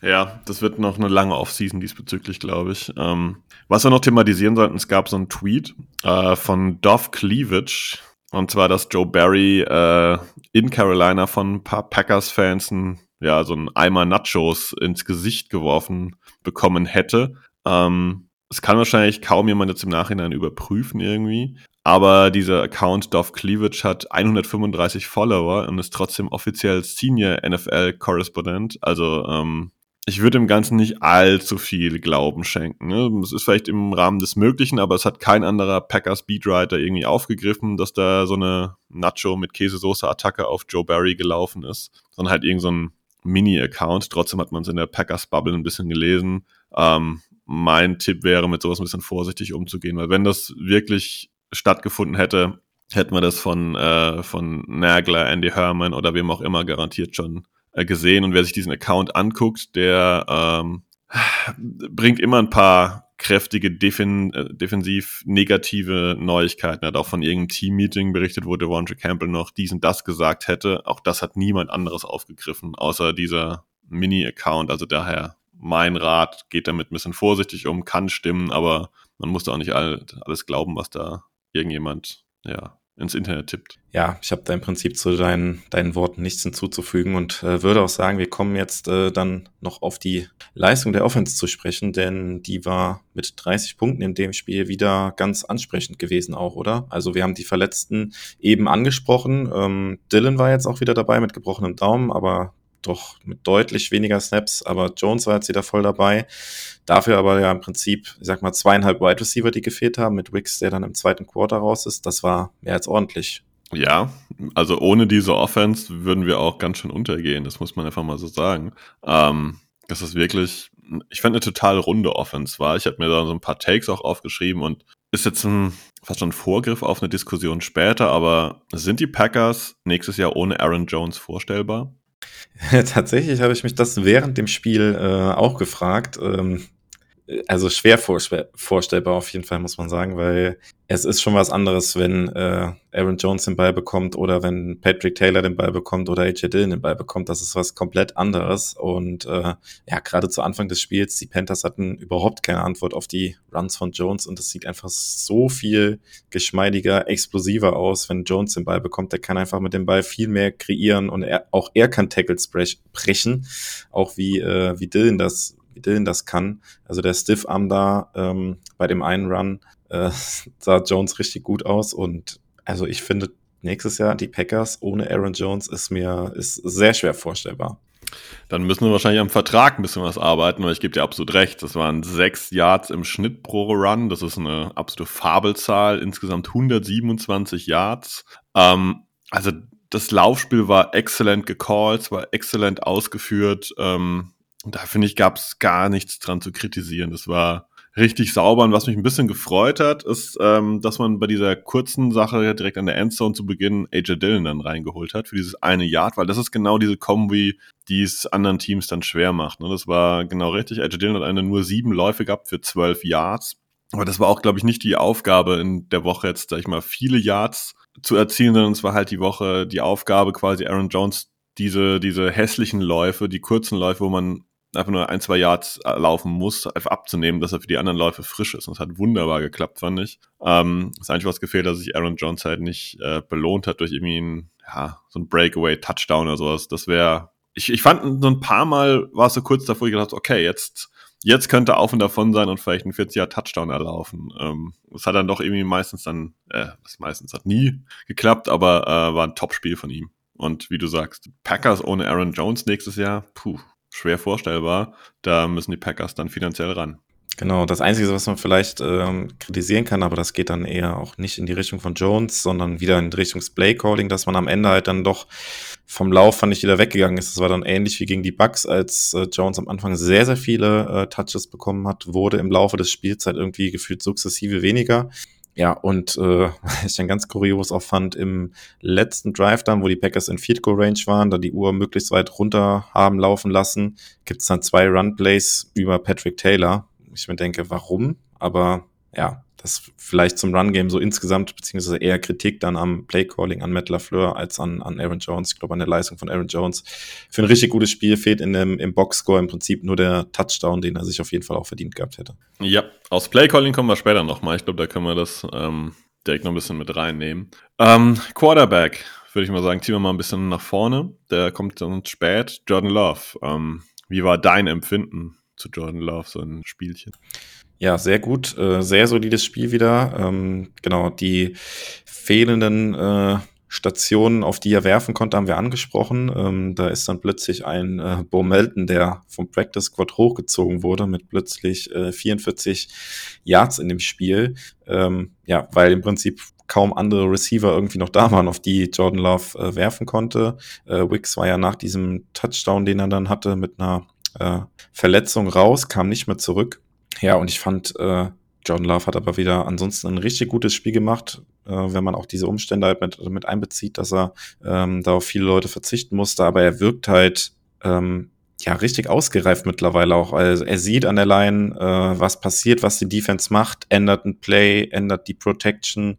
Ja, das wird noch eine lange Offseason diesbezüglich, glaube ich. Ähm, was wir noch thematisieren sollten, es gab so einen Tweet äh, von Dov Cleavage, und zwar, dass Joe Barry äh, in Carolina von ein paar Packers-Fans ja, so ein Eimer Nachos ins Gesicht geworfen bekommen hätte. Ähm, das kann wahrscheinlich kaum jemand jetzt im Nachhinein überprüfen irgendwie. Aber dieser Account Dov Cleavage hat 135 Follower und ist trotzdem offiziell Senior NFL Correspondent. Also ähm, ich würde dem Ganzen nicht allzu viel Glauben schenken. Ne? Es ist vielleicht im Rahmen des Möglichen, aber es hat kein anderer Packers Beatwriter irgendwie aufgegriffen, dass da so eine Nacho mit Käsesoße-Attacke auf Joe Barry gelaufen ist, sondern halt irgend so ein Mini-Account. Trotzdem hat man es in der Packers-Bubble ein bisschen gelesen. Ähm, mein Tipp wäre, mit sowas ein bisschen vorsichtig umzugehen, weil wenn das wirklich stattgefunden hätte, hätten wir das von, äh, von Nagler, Andy Herman oder wem auch immer garantiert schon äh, gesehen. Und wer sich diesen Account anguckt, der ähm, bringt immer ein paar kräftige Defen äh, defensiv negative Neuigkeiten. Er hat auch von irgendeinem Team-Meeting berichtet, wo Devondre Campbell noch dies und das gesagt hätte. Auch das hat niemand anderes aufgegriffen, außer dieser Mini-Account. Also daher mein Rat, geht damit ein bisschen vorsichtig um, kann stimmen, aber man muss da auch nicht alles glauben, was da irgendjemand ja, ins Internet tippt. Ja, ich habe da im Prinzip zu deinen, deinen Worten nichts hinzuzufügen und äh, würde auch sagen, wir kommen jetzt äh, dann noch auf die Leistung der Offense zu sprechen, denn die war mit 30 Punkten in dem Spiel wieder ganz ansprechend gewesen auch, oder? Also wir haben die Verletzten eben angesprochen. Ähm, Dylan war jetzt auch wieder dabei mit gebrochenem Daumen, aber doch mit deutlich weniger Snaps, aber Jones war jetzt wieder voll dabei. Dafür aber ja im Prinzip, ich sag mal, zweieinhalb Wide Receiver, die gefehlt haben, mit Wicks, der dann im zweiten Quarter raus ist. Das war mehr als ordentlich. Ja, also ohne diese Offense würden wir auch ganz schön untergehen, das muss man einfach mal so sagen. Ähm, das ist wirklich, ich fand eine total runde Offense war. Ich habe mir da so ein paar Takes auch aufgeschrieben und ist jetzt ein, fast schon ein Vorgriff auf eine Diskussion später, aber sind die Packers nächstes Jahr ohne Aaron Jones vorstellbar? <laughs> Tatsächlich habe ich mich das während dem Spiel äh, auch gefragt. Ähm, also schwer vorstellbar auf jeden Fall, muss man sagen, weil es ist schon was anderes, wenn äh, Aaron Jones den Ball bekommt oder wenn Patrick Taylor den Ball bekommt oder AJ Dillon den Ball bekommt. Das ist was komplett anderes. Und äh, ja, gerade zu Anfang des Spiels, die Panthers hatten überhaupt keine Antwort auf die Runs von Jones und es sieht einfach so viel geschmeidiger, explosiver aus, wenn Jones den Ball bekommt. Der kann einfach mit dem Ball viel mehr kreieren und er, auch er kann Tackles brechen, auch wie, äh, wie Dillon das Dylan das kann. Also der Stiff-Arm da ähm, bei dem einen Run äh, <laughs> sah Jones richtig gut aus und also ich finde nächstes Jahr die Packers ohne Aaron Jones ist mir ist sehr schwer vorstellbar. Dann müssen wir wahrscheinlich am Vertrag ein bisschen was arbeiten, weil ich gebe dir absolut recht. Das waren sechs Yards im Schnitt pro Run. Das ist eine absolute Fabelzahl. Insgesamt 127 Yards. Ähm, also das Laufspiel war exzellent gecallt, war exzellent ausgeführt. Ähm, da finde ich, gab es gar nichts dran zu kritisieren. Das war richtig sauber. Und was mich ein bisschen gefreut hat, ist, ähm, dass man bei dieser kurzen Sache direkt an der Endzone zu Beginn AJ Dillon dann reingeholt hat für dieses eine Yard, weil das ist genau diese Kombi, die es anderen Teams dann schwer macht. Ne? Das war genau richtig. AJ Dillon hat eine nur sieben Läufe gehabt für zwölf Yards. Aber das war auch, glaube ich, nicht die Aufgabe in der Woche jetzt, sag ich mal, viele Yards zu erzielen, sondern es war halt die Woche die Aufgabe, quasi Aaron Jones diese, diese hässlichen Läufe, die kurzen Läufe, wo man einfach nur ein, zwei Yards äh, laufen muss, einfach abzunehmen, dass er für die anderen Läufe frisch ist. Und es hat wunderbar geklappt, fand ich. Ähm, das Einzige, was gefehlt, dass sich Aaron Jones halt nicht äh, belohnt hat durch irgendwie ein, ja, so ein Breakaway-Touchdown oder sowas. Das wäre, ich, ich fand so ein paar Mal war es so kurz davor, ich gedacht, okay, jetzt, jetzt könnte auf und davon sein und vielleicht ein 40-Jahr-Touchdown erlaufen. Ähm, das hat dann doch irgendwie meistens dann, äh, meistens hat nie geklappt, aber äh, war ein Top-Spiel von ihm. Und wie du sagst, Packers ohne Aaron Jones nächstes Jahr, puh, schwer vorstellbar. Da müssen die Packers dann finanziell ran. Genau, das Einzige, was man vielleicht ähm, kritisieren kann, aber das geht dann eher auch nicht in die Richtung von Jones, sondern wieder in Richtung Play Calling, dass man am Ende halt dann doch vom Lauf fand ich wieder weggegangen ist. Das war dann ähnlich wie gegen die Bucks, als äh, Jones am Anfang sehr, sehr viele äh, Touches bekommen hat, wurde im Laufe des Spiels halt irgendwie gefühlt sukzessive weniger. Ja, und äh, <laughs> ich dann ganz kurios auch fand, im letzten Drive dann, wo die Packers in Field Goal Range waren, da die Uhr möglichst weit runter haben laufen lassen, gibt's dann zwei Run Plays über Patrick Taylor. Ich mir denke, warum? Aber ja, das vielleicht zum Run-Game so insgesamt, beziehungsweise eher Kritik dann am Play-Calling an Matt LaFleur als an, an Aaron Jones. Ich glaube, an der Leistung von Aaron Jones. Für ein richtig gutes Spiel fehlt in dem, im Box-Score im Prinzip nur der Touchdown, den er sich auf jeden Fall auch verdient gehabt hätte. Ja, aus Play-Calling kommen wir später nochmal. Ich glaube, da können wir das ähm, direkt noch ein bisschen mit reinnehmen. Ähm, Quarterback, würde ich mal sagen, ziehen wir mal ein bisschen nach vorne. Der kommt dann spät. Jordan Love. Ähm, wie war dein Empfinden zu Jordan Love, so ein Spielchen? Ja, sehr gut, äh, sehr solides Spiel wieder. Ähm, genau, die fehlenden äh, Stationen, auf die er werfen konnte, haben wir angesprochen. Ähm, da ist dann plötzlich ein äh, Bo Melton, der vom Practice Squad hochgezogen wurde, mit plötzlich äh, 44 Yards in dem Spiel. Ähm, ja, weil im Prinzip kaum andere Receiver irgendwie noch da waren, auf die Jordan Love äh, werfen konnte. Äh, Wicks war ja nach diesem Touchdown, den er dann hatte, mit einer äh, Verletzung raus, kam nicht mehr zurück. Ja, und ich fand, äh, John Love hat aber wieder ansonsten ein richtig gutes Spiel gemacht, äh, wenn man auch diese Umstände halt mit, mit einbezieht, dass er ähm, da auf viele Leute verzichten musste. Aber er wirkt halt ähm, ja richtig ausgereift mittlerweile auch. Also er sieht an der Line, äh, was passiert, was die Defense macht, ändert ein Play, ändert die Protection,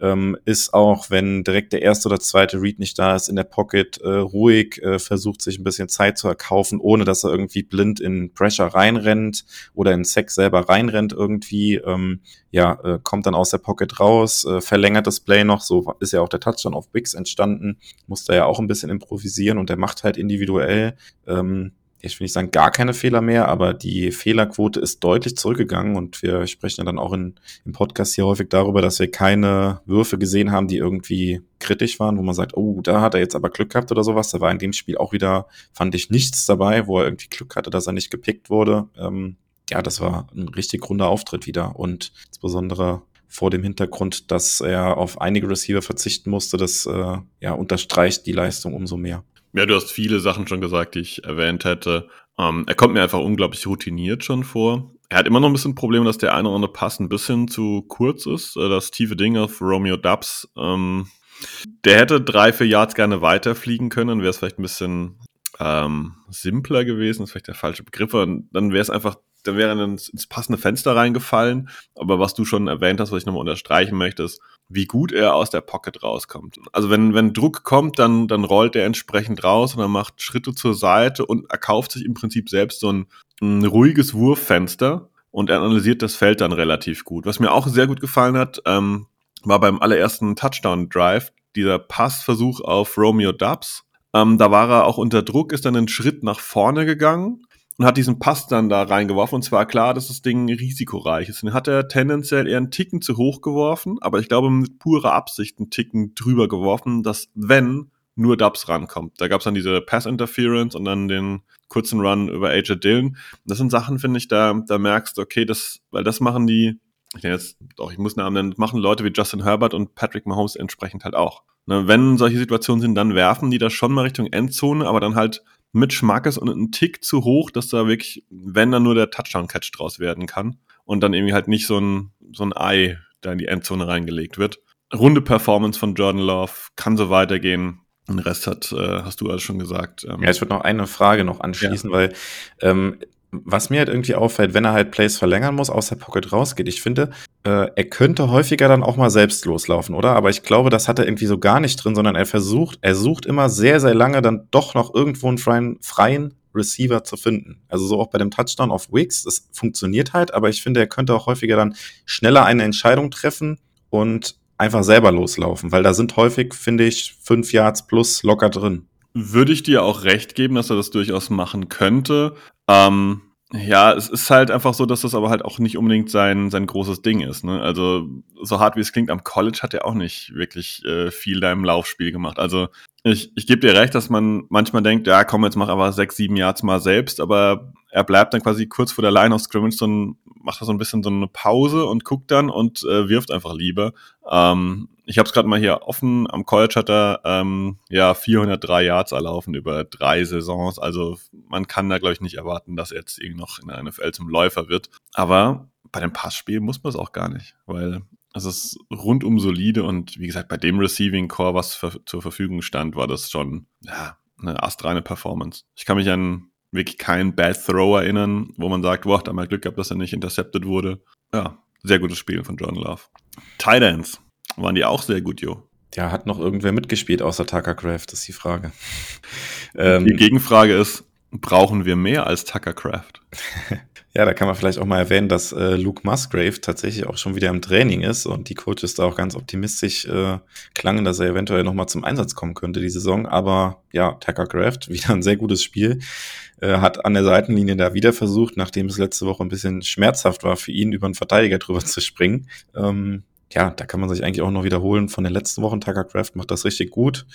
ähm, ist auch, wenn direkt der erste oder zweite Read nicht da ist, in der Pocket äh, ruhig, äh, versucht sich ein bisschen Zeit zu erkaufen, ohne dass er irgendwie blind in Pressure reinrennt oder in Sex selber reinrennt irgendwie. Ähm, ja, äh, kommt dann aus der Pocket raus, äh, verlängert das Play noch, so ist ja auch der Touchdown auf Wix entstanden, musste ja auch ein bisschen improvisieren und der macht halt individuell ähm, ich will nicht sagen, gar keine Fehler mehr, aber die Fehlerquote ist deutlich zurückgegangen und wir sprechen ja dann auch in, im Podcast hier häufig darüber, dass wir keine Würfe gesehen haben, die irgendwie kritisch waren, wo man sagt, oh, da hat er jetzt aber Glück gehabt oder sowas. Da war in dem Spiel auch wieder, fand ich, nichts dabei, wo er irgendwie Glück hatte, dass er nicht gepickt wurde. Ähm, ja, das war ein richtig runder Auftritt wieder und insbesondere vor dem Hintergrund, dass er auf einige Receiver verzichten musste, das äh, ja, unterstreicht die Leistung umso mehr. Ja, du hast viele Sachen schon gesagt, die ich erwähnt hätte. Ähm, er kommt mir einfach unglaublich routiniert schon vor. Er hat immer noch ein bisschen Probleme, dass der eine oder andere Pass ein bisschen zu kurz ist. Äh, das tiefe Ding auf Romeo Dubs. Ähm, der hätte drei, vier Yards gerne weiterfliegen können, wäre es vielleicht ein bisschen ähm, simpler gewesen, ist vielleicht der falsche Begriff, und dann wäre es einfach, dann wäre er ins, ins passende Fenster reingefallen. Aber was du schon erwähnt hast, was ich nochmal unterstreichen möchte, ist, wie gut er aus der Pocket rauskommt. Also wenn, wenn Druck kommt, dann, dann rollt er entsprechend raus und er macht Schritte zur Seite und erkauft sich im Prinzip selbst so ein, ein ruhiges Wurffenster und er analysiert das Feld dann relativ gut. Was mir auch sehr gut gefallen hat, ähm, war beim allerersten Touchdown-Drive dieser Passversuch auf Romeo Dubs. Ähm, da war er auch unter Druck, ist dann einen Schritt nach vorne gegangen und hat diesen Pass dann da reingeworfen. Und zwar klar, dass das Ding risikoreich ist. Den hat er tendenziell eher einen Ticken zu hoch geworfen, aber ich glaube mit purer Absicht einen Ticken drüber geworfen, dass wenn nur Dubs rankommt. Da gab es dann diese Pass-Interference und dann den kurzen Run über AJ Dillon. Das sind Sachen, finde ich, da, da merkst du, okay, das, weil das machen die, ich denke jetzt, doch, ich muss Namen nennen, machen Leute wie Justin Herbert und Patrick Mahomes entsprechend halt auch. Ne, wenn solche Situationen sind, dann werfen die das schon mal Richtung Endzone, aber dann halt mit Schmackes und einen Tick zu hoch, dass da wirklich, wenn dann nur der Touchdown-Catch draus werden kann und dann irgendwie halt nicht so ein, so ein Ei da in die Endzone reingelegt wird. Runde Performance von Jordan Love, kann so weitergehen. Den Rest hat, äh, hast du alles schon gesagt. Ähm, ja, ich würde noch eine Frage noch anschließen, ja. weil ähm, was mir halt irgendwie auffällt, wenn er halt Plays verlängern muss, aus der Pocket rausgeht, ich finde, äh, er könnte häufiger dann auch mal selbst loslaufen, oder? Aber ich glaube, das hat er irgendwie so gar nicht drin, sondern er versucht, er sucht immer sehr, sehr lange dann doch noch irgendwo einen freien, freien Receiver zu finden. Also so auch bei dem Touchdown auf Wicks, das funktioniert halt, aber ich finde, er könnte auch häufiger dann schneller eine Entscheidung treffen und einfach selber loslaufen, weil da sind häufig, finde ich, fünf Yards plus locker drin. Würde ich dir auch recht geben, dass er das durchaus machen könnte. Ähm, ja, es ist halt einfach so, dass das aber halt auch nicht unbedingt sein, sein großes Ding ist. Ne? Also so hart wie es klingt, am College hat er auch nicht wirklich äh, viel da im Laufspiel gemacht. Also ich, ich gebe dir recht, dass man manchmal denkt, ja komm, jetzt mach aber sechs, sieben Yards mal selbst, aber er bleibt dann quasi kurz vor der Line of Scrimmage so ein, macht da so ein bisschen so eine Pause und guckt dann und äh, wirft einfach lieber. Ähm, ich habe es gerade mal hier offen. Am College hat er ähm, ja 403 Yards erlaufen über drei Saisons. Also man kann da glaube ich nicht erwarten, dass er jetzt irgendwie noch in der NFL zum Läufer wird. Aber bei dem Passspiel muss man es auch gar nicht, weil es ist rundum solide und wie gesagt bei dem Receiving Core, was für, zur Verfügung stand, war das schon ja eine astreine Performance. Ich kann mich an wirklich keinen Bad Throw erinnern, wo man sagt, boah, da mal Glück gehabt, dass er nicht intercepted wurde. Ja, sehr gutes Spiel von John Love. Tidance waren die auch sehr gut, Jo. Ja, hat noch irgendwer mitgespielt außer Tucker Craft, ist die Frage. ähm, die Gegenfrage ist, brauchen wir mehr als Tucker Craft? <laughs> ja, da kann man vielleicht auch mal erwähnen, dass äh, Luke Musgrave tatsächlich auch schon wieder im Training ist und die Coaches da auch ganz optimistisch äh, klangen, dass er eventuell nochmal zum Einsatz kommen könnte die Saison. Aber ja, Tucker Craft, <laughs> wieder ein sehr gutes Spiel. Äh, hat an der Seitenlinie da wieder versucht, nachdem es letzte Woche ein bisschen schmerzhaft war für ihn, über einen Verteidiger drüber zu springen. Ähm, ja, da kann man sich eigentlich auch noch wiederholen von den letzten Wochen. Tucker Craft macht das richtig gut.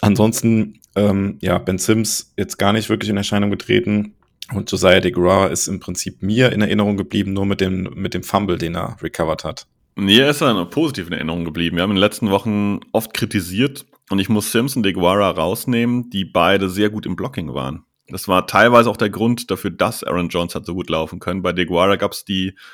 Ansonsten, ähm, ja, Ben Sims jetzt gar nicht wirklich in Erscheinung getreten. Und Josiah DeGraw ist im Prinzip mir in Erinnerung geblieben, nur mit dem, mit dem Fumble, den er recovered hat. Er ist positiv in Erinnerung geblieben. Wir haben in den letzten Wochen oft kritisiert und ich muss Sims und DeGuara rausnehmen, die beide sehr gut im Blocking waren. Das war teilweise auch der Grund dafür, dass Aaron Jones hat so gut laufen können. Bei DeGuara gab es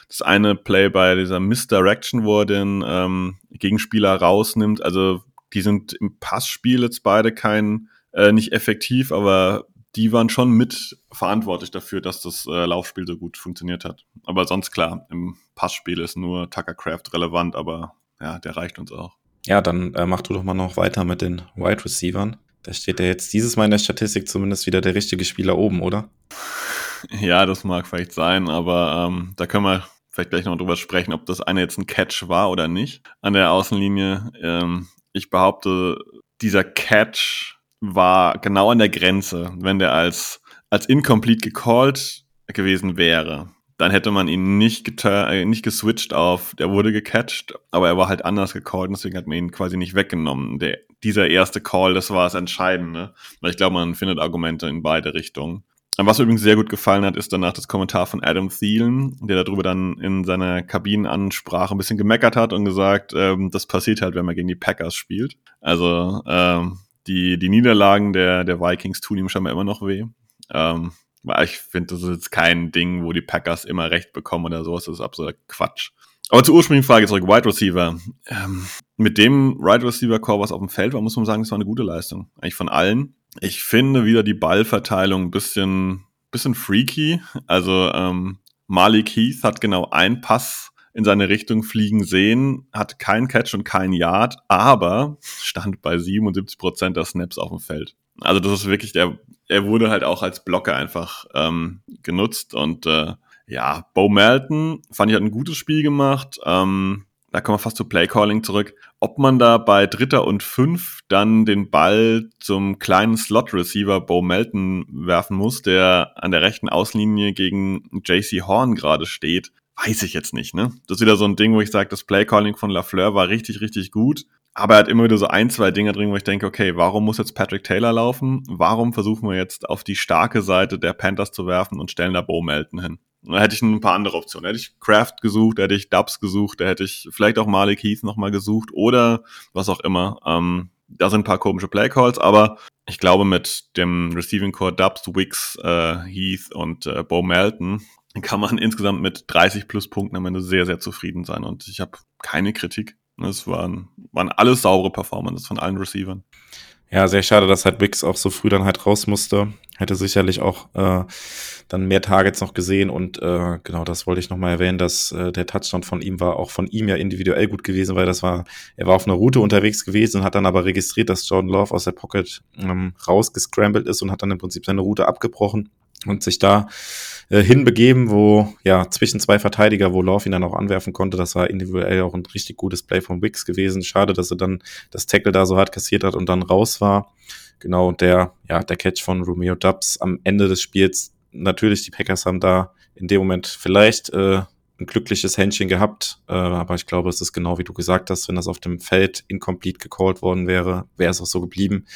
das eine Play bei dieser Misdirection, wo er den ähm, Gegenspieler rausnimmt. Also die sind im Passspiel jetzt beide kein äh, nicht effektiv, aber die waren schon mit verantwortlich dafür, dass das äh, Laufspiel so gut funktioniert hat. Aber sonst klar, im Passspiel ist nur Tucker Craft relevant, aber ja, der reicht uns auch. Ja, dann äh, mach du doch mal noch weiter mit den Wide Receivern. Da steht ja jetzt dieses Mal in der Statistik zumindest wieder der richtige Spieler oben, oder? <laughs> Ja, das mag vielleicht sein, aber ähm, da können wir vielleicht gleich noch drüber sprechen, ob das eine jetzt ein Catch war oder nicht an der Außenlinie. Ähm, ich behaupte, dieser Catch war genau an der Grenze, wenn der als, als incomplete gecallt gewesen wäre dann hätte man ihn nicht, äh, nicht geswitcht auf, der wurde gecatcht, aber er war halt anders gecallt, deswegen hat man ihn quasi nicht weggenommen. Der, dieser erste Call, das war das Entscheidende, weil ich glaube, man findet Argumente in beide Richtungen. Was mir übrigens sehr gut gefallen hat, ist danach das Kommentar von Adam Thielen, der darüber dann in seiner Kabinenansprache ein bisschen gemeckert hat und gesagt, ähm, das passiert halt, wenn man gegen die Packers spielt. Also ähm, die, die Niederlagen der, der Vikings tun ihm scheinbar immer noch weh. Ähm, ich finde, das ist jetzt kein Ding, wo die Packers immer recht bekommen oder sowas. Das ist absoluter Quatsch. Aber zur ursprünglichen Frage zurück, Wide Receiver. Ähm, mit dem Wide Receiver Core, was auf dem Feld war, muss man sagen, das war eine gute Leistung. Eigentlich von allen. Ich finde wieder die Ballverteilung ein bisschen, bisschen freaky. Also ähm, Malik Heath hat genau einen Pass in seine Richtung fliegen sehen, hat keinen Catch und keinen Yard, aber stand bei 77 Prozent der Snaps auf dem Feld. Also das ist wirklich, der, er wurde halt auch als Blocker einfach ähm, genutzt und äh, ja, Bo Melton fand ich hat ein gutes Spiel gemacht. Ähm, da kommen wir fast zu Playcalling zurück. Ob man da bei Dritter und Fünf dann den Ball zum kleinen Slot-Receiver Bo Melton werfen muss, der an der rechten Außenlinie gegen JC Horn gerade steht, weiß ich jetzt nicht. Ne? Das ist wieder so ein Ding, wo ich sage, das Playcalling von Lafleur war richtig, richtig gut. Aber er hat immer wieder so ein, zwei Dinge drin, wo ich denke, okay, warum muss jetzt Patrick Taylor laufen? Warum versuchen wir jetzt auf die starke Seite der Panthers zu werfen und stellen da Bo Melton hin? Da hätte ich ein paar andere Optionen. Da hätte ich Kraft gesucht, da hätte ich Dubs gesucht, da hätte ich vielleicht auch Malik Heath nochmal gesucht oder was auch immer. Ähm, da sind ein paar komische Playcalls, aber ich glaube mit dem Receiving Core Dubs, Wicks, äh, Heath und äh, Bo Melton kann man insgesamt mit 30 plus Punkten am Ende sehr, sehr zufrieden sein. Und ich habe keine Kritik. Es waren, waren alles saubere Performances von allen Receivern. Ja, sehr schade, dass halt Wix auch so früh dann halt raus musste. Hätte sicherlich auch äh, dann mehr Targets noch gesehen und äh, genau das wollte ich nochmal erwähnen, dass äh, der Touchdown von ihm war auch von ihm ja individuell gut gewesen, weil das war, er war auf einer Route unterwegs gewesen hat dann aber registriert, dass Jordan Love aus der Pocket ähm, rausgescrambled ist und hat dann im Prinzip seine Route abgebrochen und sich da äh, hinbegeben, wo ja zwischen zwei Verteidiger, wo Love ihn dann auch anwerfen konnte. Das war individuell auch ein richtig gutes Play von Wicks gewesen. Schade, dass er dann das Tackle da so hart kassiert hat und dann raus war. Genau, und der, ja, der Catch von Romeo Dubs am Ende des Spiels. Natürlich, die Packers haben da in dem Moment vielleicht äh, ein glückliches Händchen gehabt, äh, aber ich glaube, es ist genau wie du gesagt hast, wenn das auf dem Feld incomplete gecallt worden wäre, wäre es auch so geblieben.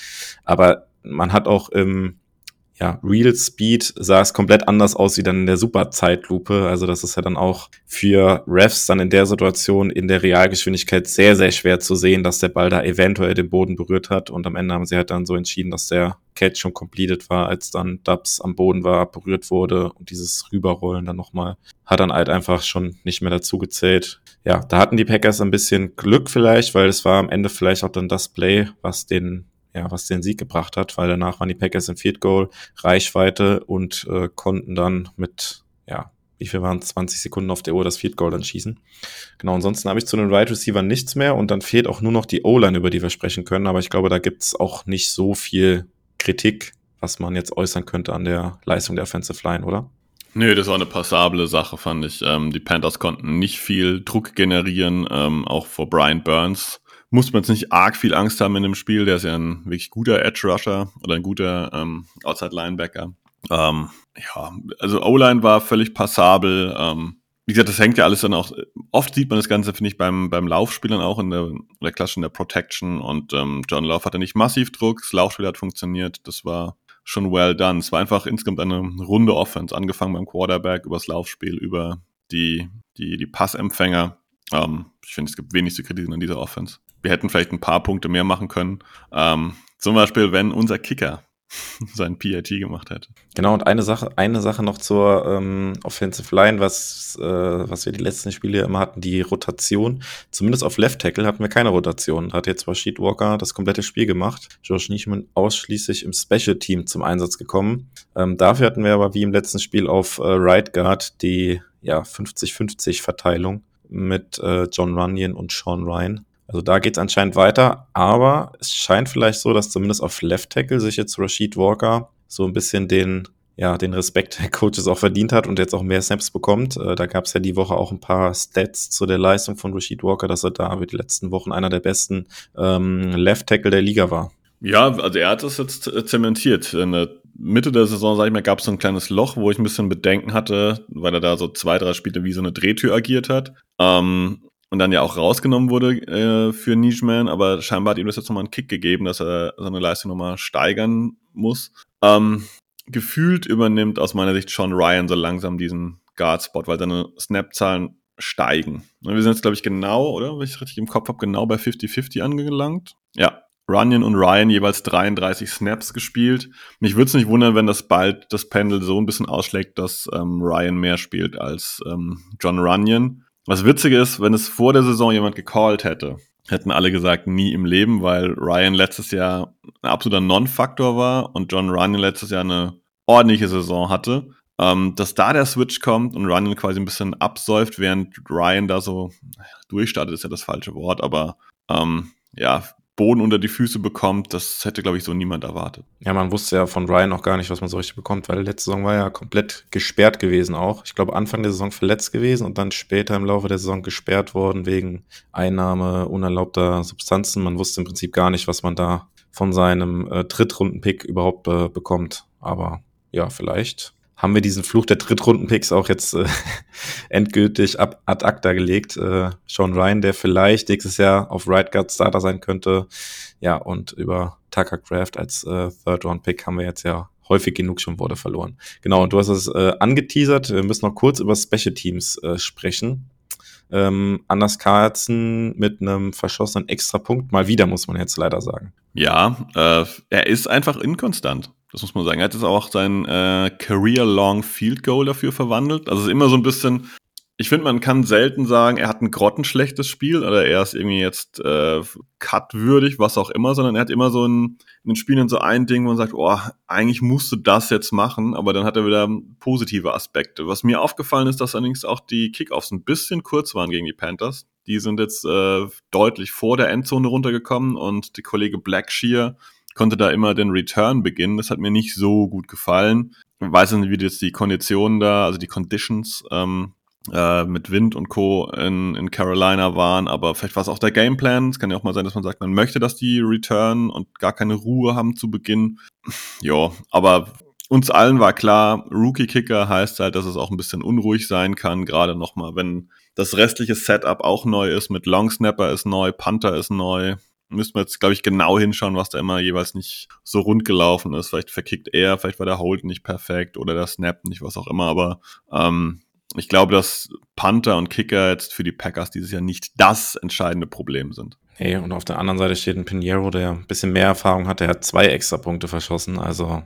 Aber man hat auch im ja, Real Speed sah es komplett anders aus wie dann in der Super-Zeitlupe. Also das ist ja dann auch für Refs dann in der Situation in der Realgeschwindigkeit sehr, sehr schwer zu sehen, dass der Ball da eventuell den Boden berührt hat. Und am Ende haben sie halt dann so entschieden, dass der Catch schon completed war, als dann Dubs am Boden war, berührt wurde und dieses Rüberrollen dann nochmal hat dann halt einfach schon nicht mehr dazu gezählt. Ja, da hatten die Packers ein bisschen Glück vielleicht, weil es war am Ende vielleicht auch dann das Play, was den ja, was den Sieg gebracht hat, weil danach waren die Packers im Field Goal, Reichweite und äh, konnten dann mit, ja, wie viel waren 20 Sekunden auf der Uhr das Field Goal dann schießen. Genau, ansonsten habe ich zu den Wide right Receiver nichts mehr und dann fehlt auch nur noch die O-Line, über die wir sprechen können, aber ich glaube, da gibt's auch nicht so viel Kritik, was man jetzt äußern könnte an der Leistung der Offensive Line, oder? Nö, das war eine passable Sache, fand ich. Ähm, die Panthers konnten nicht viel Druck generieren, ähm, auch vor Brian Burns muss man jetzt nicht arg viel Angst haben in dem Spiel. Der ist ja ein wirklich guter Edge Rusher oder ein guter ähm, Outside Linebacker. Ähm, ja, also O-Line war völlig passabel. Ähm, wie gesagt, das hängt ja alles dann auch. Oft sieht man das Ganze, finde ich, beim, beim Laufspielern auch in der, in der Klasse in der Protection. Und ähm, John Love hatte nicht massiv Druck. Das Laufspiel hat funktioniert. Das war schon well done. Es war einfach insgesamt eine runde Offense, angefangen beim Quarterback, übers Laufspiel, über die, die, die Passempfänger. Ähm, ich finde, es gibt wenig zu kritisieren an dieser Offense wir hätten vielleicht ein paar Punkte mehr machen können. Ähm, zum Beispiel, wenn unser Kicker <laughs> sein PIT gemacht hätte. Genau, und eine Sache, eine Sache noch zur ähm, Offensive Line, was, äh, was wir die letzten Spiele immer hatten, die Rotation. Zumindest auf Left Tackle hatten wir keine Rotation. Da hat jetzt Rashid Walker das komplette Spiel gemacht. Josh Nischman ausschließlich im Special Team zum Einsatz gekommen. Ähm, dafür hatten wir aber wie im letzten Spiel auf äh, Right Guard die ja 50-50 Verteilung mit äh, John Runyon und Sean Ryan. Also da geht es anscheinend weiter, aber es scheint vielleicht so, dass zumindest auf Left Tackle sich jetzt Rashid Walker so ein bisschen den, ja, den Respekt der Coaches auch verdient hat und jetzt auch mehr Snaps bekommt. Äh, da gab es ja die Woche auch ein paar Stats zu der Leistung von Rashid Walker, dass er da über die letzten Wochen einer der besten ähm, Left Tackle der Liga war. Ja, also er hat das jetzt äh, zementiert. In der Mitte der Saison, sag ich mal, gab es so ein kleines Loch, wo ich ein bisschen Bedenken hatte, weil er da so zwei, drei Spiele wie so eine Drehtür agiert hat. Ähm, und dann ja auch rausgenommen wurde äh, für Nijman, aber scheinbar hat ihm das jetzt nochmal einen Kick gegeben, dass er seine Leistung nochmal steigern muss. Ähm, gefühlt übernimmt aus meiner Sicht Sean Ryan so langsam diesen Guard-Spot, weil seine Snap-Zahlen steigen. Wir sind jetzt, glaube ich, genau, oder? Wenn ich es richtig im Kopf habe, genau bei 50-50 angelangt. Ja, Runyon und Ryan jeweils 33 Snaps gespielt. Mich würde es nicht wundern, wenn das bald das Pendel so ein bisschen ausschlägt, dass ähm, Ryan mehr spielt als ähm, John Runyon. Was witzig ist, wenn es vor der Saison jemand gecallt hätte, hätten alle gesagt, nie im Leben, weil Ryan letztes Jahr ein absoluter Non-Faktor war und John Ryan letztes Jahr eine ordentliche Saison hatte. Ähm, dass da der Switch kommt und Ryan quasi ein bisschen absäuft, während Ryan da so durchstartet, ist ja das falsche Wort, aber ähm, ja, Boden unter die Füße bekommt, das hätte, glaube ich, so niemand erwartet. Ja, man wusste ja von Ryan auch gar nicht, was man so richtig bekommt, weil letzte Saison war ja komplett gesperrt gewesen auch. Ich glaube, Anfang der Saison verletzt gewesen und dann später im Laufe der Saison gesperrt worden wegen Einnahme unerlaubter Substanzen. Man wusste im Prinzip gar nicht, was man da von seinem äh, Drittrunden-Pick überhaupt äh, bekommt. Aber ja, vielleicht haben wir diesen Fluch der Drittrunden-Picks auch jetzt äh, <laughs> endgültig ab, ad acta gelegt. Äh, Sean Ryan, der vielleicht nächstes Jahr auf Right Guard Starter sein könnte. Ja, und über Tucker Craft als äh, Third-Round-Pick haben wir jetzt ja häufig genug schon Worte verloren. Genau, und du hast es äh, angeteasert. Wir müssen noch kurz über Special Teams äh, sprechen. Ähm, Anders Carlson mit einem verschossenen Extrapunkt. Mal wieder, muss man jetzt leider sagen. Ja, äh, er ist einfach inkonstant. Das muss man sagen. Er hat jetzt auch sein äh, Career-Long Field Goal dafür verwandelt. Also es ist immer so ein bisschen, ich finde, man kann selten sagen, er hat ein grottenschlechtes Spiel oder er ist irgendwie jetzt äh, cutwürdig, was auch immer, sondern er hat immer so ein, in den Spielen so ein Ding, wo man sagt, oh, eigentlich musst du das jetzt machen, aber dann hat er wieder positive Aspekte. Was mir aufgefallen ist, dass allerdings auch die Kickoffs ein bisschen kurz waren gegen die Panthers. Die sind jetzt äh, deutlich vor der Endzone runtergekommen und die Kollege Blackshear konnte da immer den Return beginnen. Das hat mir nicht so gut gefallen. Ich weiß nicht, wie jetzt die Konditionen da, also die Conditions ähm, äh, mit Wind und Co. In, in Carolina waren, aber vielleicht war es auch der Gameplan. Es kann ja auch mal sein, dass man sagt, man möchte, dass die Return und gar keine Ruhe haben zu Beginn. ja, aber uns allen war klar, Rookie-Kicker heißt halt, dass es auch ein bisschen unruhig sein kann, gerade nochmal, wenn das restliche Setup auch neu ist, mit Long Snapper ist neu, Panther ist neu, müssten wir jetzt, glaube ich, genau hinschauen, was da immer jeweils nicht so rund gelaufen ist. Vielleicht verkickt er, vielleicht war der Hold nicht perfekt oder der Snap nicht, was auch immer. Aber ähm, ich glaube, dass Panther und Kicker jetzt für die Packers dieses Jahr nicht das entscheidende Problem sind. Hey, und auf der anderen Seite steht ein Pinheiro, der ein bisschen mehr Erfahrung hat. Der hat zwei extra Punkte verschossen. Also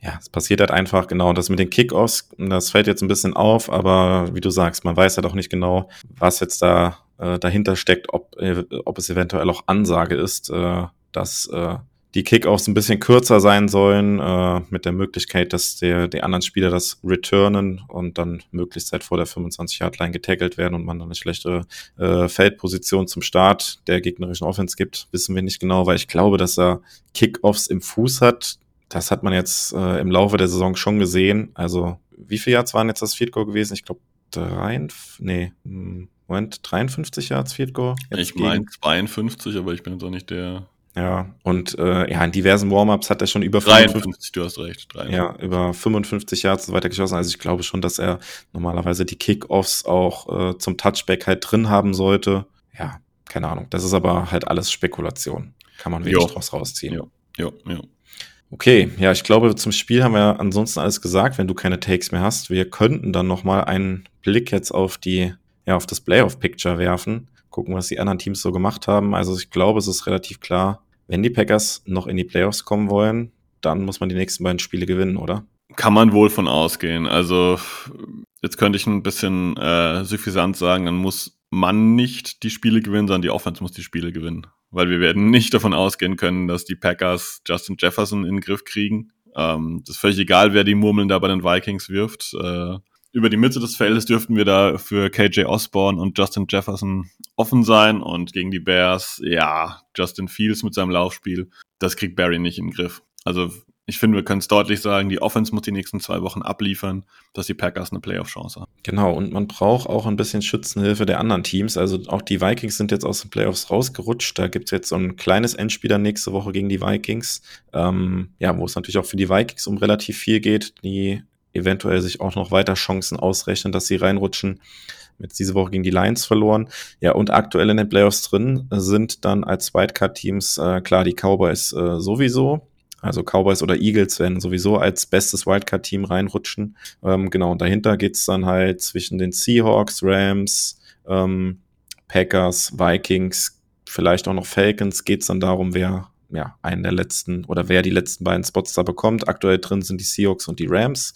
ja, es passiert halt einfach genau. Das mit den Kickoffs, das fällt jetzt ein bisschen auf, aber wie du sagst, man weiß halt auch nicht genau, was jetzt da äh, dahinter steckt, ob, äh, ob es eventuell auch Ansage ist, äh, dass äh, die Kickoffs ein bisschen kürzer sein sollen, äh, mit der Möglichkeit, dass der, die anderen Spieler das returnen und dann möglichst halt vor der 25-Yard-Line getackelt werden und man dann eine schlechtere äh, Feldposition zum Start der gegnerischen Offense gibt, wissen wir nicht genau, weil ich glaube, dass er Kickoffs im Fuß hat. Das hat man jetzt äh, im Laufe der Saison schon gesehen. Also, wie viele Yards waren jetzt das Field Goal gewesen? Ich glaube, drei, nee, hm, Moment, 53 Yards Field Goal. ich meine 52, aber ich bin jetzt auch nicht der. Ja, und äh, ja, in diversen Warm-Ups hat er schon über 53, 55, du hast recht. 53. Ja, über 55 Yards und so weiter geschossen. Also ich glaube schon, dass er normalerweise die Kickoffs auch äh, zum Touchback halt drin haben sollte. Ja, keine Ahnung. Das ist aber halt alles Spekulation. Kann man wenig jo. draus rausziehen. Ja, ja, ja. Okay, ja, ich glaube, zum Spiel haben wir ansonsten alles gesagt, wenn du keine Takes mehr hast. Wir könnten dann nochmal einen Blick jetzt auf die ja, auf das Playoff-Picture werfen, gucken, was die anderen Teams so gemacht haben. Also ich glaube, es ist relativ klar, wenn die Packers noch in die Playoffs kommen wollen, dann muss man die nächsten beiden Spiele gewinnen, oder? Kann man wohl von ausgehen. Also jetzt könnte ich ein bisschen äh, suffisant sagen, dann muss man nicht die Spiele gewinnen, sondern die Offense muss die Spiele gewinnen. Weil wir werden nicht davon ausgehen können, dass die Packers Justin Jefferson in den Griff kriegen. Ähm, das ist völlig egal, wer die Murmeln da bei den Vikings wirft. Äh, über die Mitte des Feldes dürften wir da für KJ Osborne und Justin Jefferson offen sein und gegen die Bears, ja, Justin Fields mit seinem Laufspiel, das kriegt Barry nicht in den Griff. Also ich finde, wir können es deutlich sagen, die Offense muss die nächsten zwei Wochen abliefern, dass die Packers eine Playoff-Chance haben. Genau, und man braucht auch ein bisschen Schützenhilfe der anderen Teams. Also auch die Vikings sind jetzt aus den Playoffs rausgerutscht. Da gibt es jetzt so ein kleines Endspieler nächste Woche gegen die Vikings. Ähm, ja, wo es natürlich auch für die Vikings um relativ viel geht. Die eventuell sich auch noch weiter Chancen ausrechnen, dass sie reinrutschen. Jetzt diese Woche gegen die Lions verloren. Ja, und aktuell in den Playoffs drin sind dann als Wildcard-Teams äh, klar die Cowboys äh, sowieso. Also Cowboys oder Eagles werden sowieso als bestes Wildcard-Team reinrutschen. Ähm, genau, und dahinter geht's dann halt zwischen den Seahawks, Rams, ähm, Packers, Vikings, vielleicht auch noch Falcons, geht's dann darum, wer ja, einen der letzten oder wer die letzten beiden Spots da bekommt. Aktuell drin sind die Seahawks und die Rams.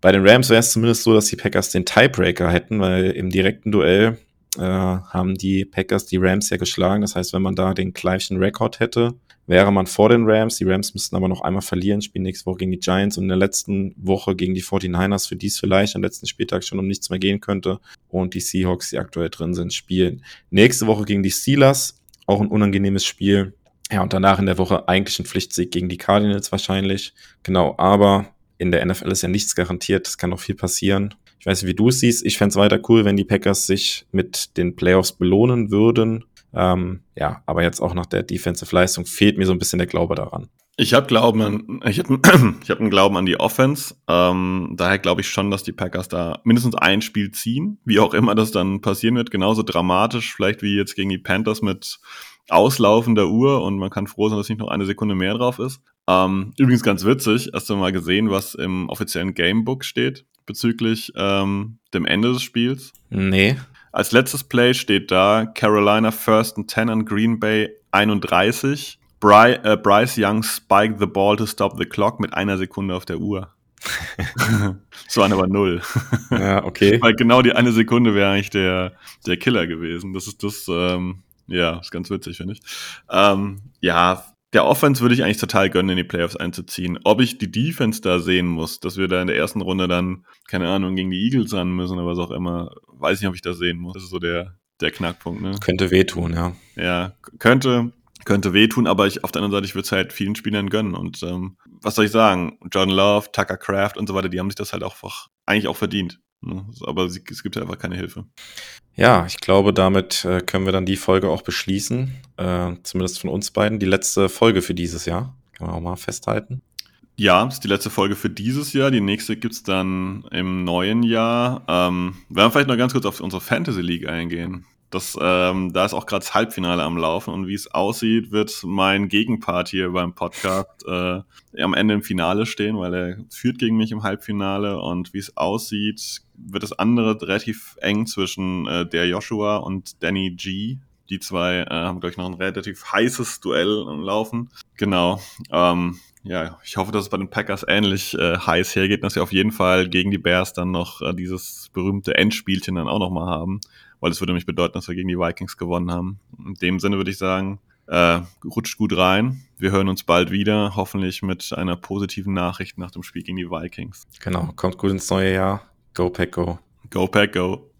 Bei den Rams wäre es zumindest so, dass die Packers den Tiebreaker hätten, weil im direkten Duell äh, haben die Packers die Rams ja geschlagen. Das heißt, wenn man da den gleichen Rekord hätte, wäre man vor den Rams. Die Rams müssten aber noch einmal verlieren, spielen nächste Woche gegen die Giants und in der letzten Woche gegen die 49ers, für die es vielleicht am letzten Spieltag schon um nichts mehr gehen könnte. Und die Seahawks, die aktuell drin sind, spielen nächste Woche gegen die Steelers. Auch ein unangenehmes Spiel. Ja, und danach in der Woche eigentlich ein Pflichtsieg gegen die Cardinals wahrscheinlich. Genau, aber in der NFL ist ja nichts garantiert. Es kann noch viel passieren. Ich weiß nicht, wie du es siehst. Ich fände es weiter cool, wenn die Packers sich mit den Playoffs belohnen würden. Ähm, ja, aber jetzt auch nach der Defensive-Leistung fehlt mir so ein bisschen der Glaube daran. Ich habe Glauben an, <clears throat> ich habe <clears throat> ich hab einen Glauben an die Offense. Ähm, daher glaube ich schon, dass die Packers da mindestens ein Spiel ziehen, wie auch immer das dann passieren wird. Genauso dramatisch, vielleicht wie jetzt gegen die Panthers mit auslaufender Uhr und man kann froh sein, dass nicht noch eine Sekunde mehr drauf ist. Ähm, übrigens ganz witzig, hast du mal gesehen, was im offiziellen Gamebook steht bezüglich ähm, dem Ende des Spiels? Nee. Als letztes Play steht da Carolina First and 10 an Green Bay 31. Bry, äh, Bryce Young spiked the ball to stop the clock mit einer Sekunde auf der Uhr. das waren aber null. Ja, okay. Weil genau die eine Sekunde wäre eigentlich der, der Killer gewesen. Das ist das, ähm, ja, ist ganz witzig, finde ich. Ähm, ja, der Offense würde ich eigentlich total gönnen, in die Playoffs einzuziehen. Ob ich die Defense da sehen muss, dass wir da in der ersten Runde dann, keine Ahnung, gegen die Eagles ran müssen oder was auch immer, weiß nicht, ob ich das sehen muss. Das ist so der, der Knackpunkt, ne? Könnte wehtun, ja. Ja, könnte, könnte wehtun, aber ich auf der anderen Seite, ich würde es halt vielen Spielern gönnen. Und ähm, was soll ich sagen? John Love, Tucker Craft und so weiter, die haben sich das halt auch eigentlich auch verdient. Ne? Aber es gibt einfach keine Hilfe. Ja, ich glaube, damit äh, können wir dann die Folge auch beschließen. Äh, zumindest von uns beiden. Die letzte Folge für dieses Jahr. Kann man auch mal festhalten. Ja, ist die letzte Folge für dieses Jahr. Die nächste gibt's dann im neuen Jahr. Ähm, wir werden vielleicht noch ganz kurz auf unsere Fantasy League eingehen. Das, ähm, da ist auch gerade das Halbfinale am Laufen und wie es aussieht, wird mein Gegenpart hier beim Podcast äh, am Ende im Finale stehen, weil er führt gegen mich im Halbfinale und wie es aussieht, wird das andere relativ eng zwischen äh, der Joshua und Danny G. Die zwei äh, haben, glaube ich, noch ein relativ heißes Duell am Laufen. Genau. Ähm, ja, ich hoffe, dass es bei den Packers ähnlich äh, heiß hergeht, dass wir auf jeden Fall gegen die Bears dann noch äh, dieses berühmte Endspielchen dann auch nochmal haben, weil es würde nämlich bedeuten, dass wir gegen die Vikings gewonnen haben. In dem Sinne würde ich sagen, äh, rutscht gut rein. Wir hören uns bald wieder, hoffentlich mit einer positiven Nachricht nach dem Spiel gegen die Vikings. Genau, kommt gut ins neue Jahr. Go Pack Go. Go Pack Go.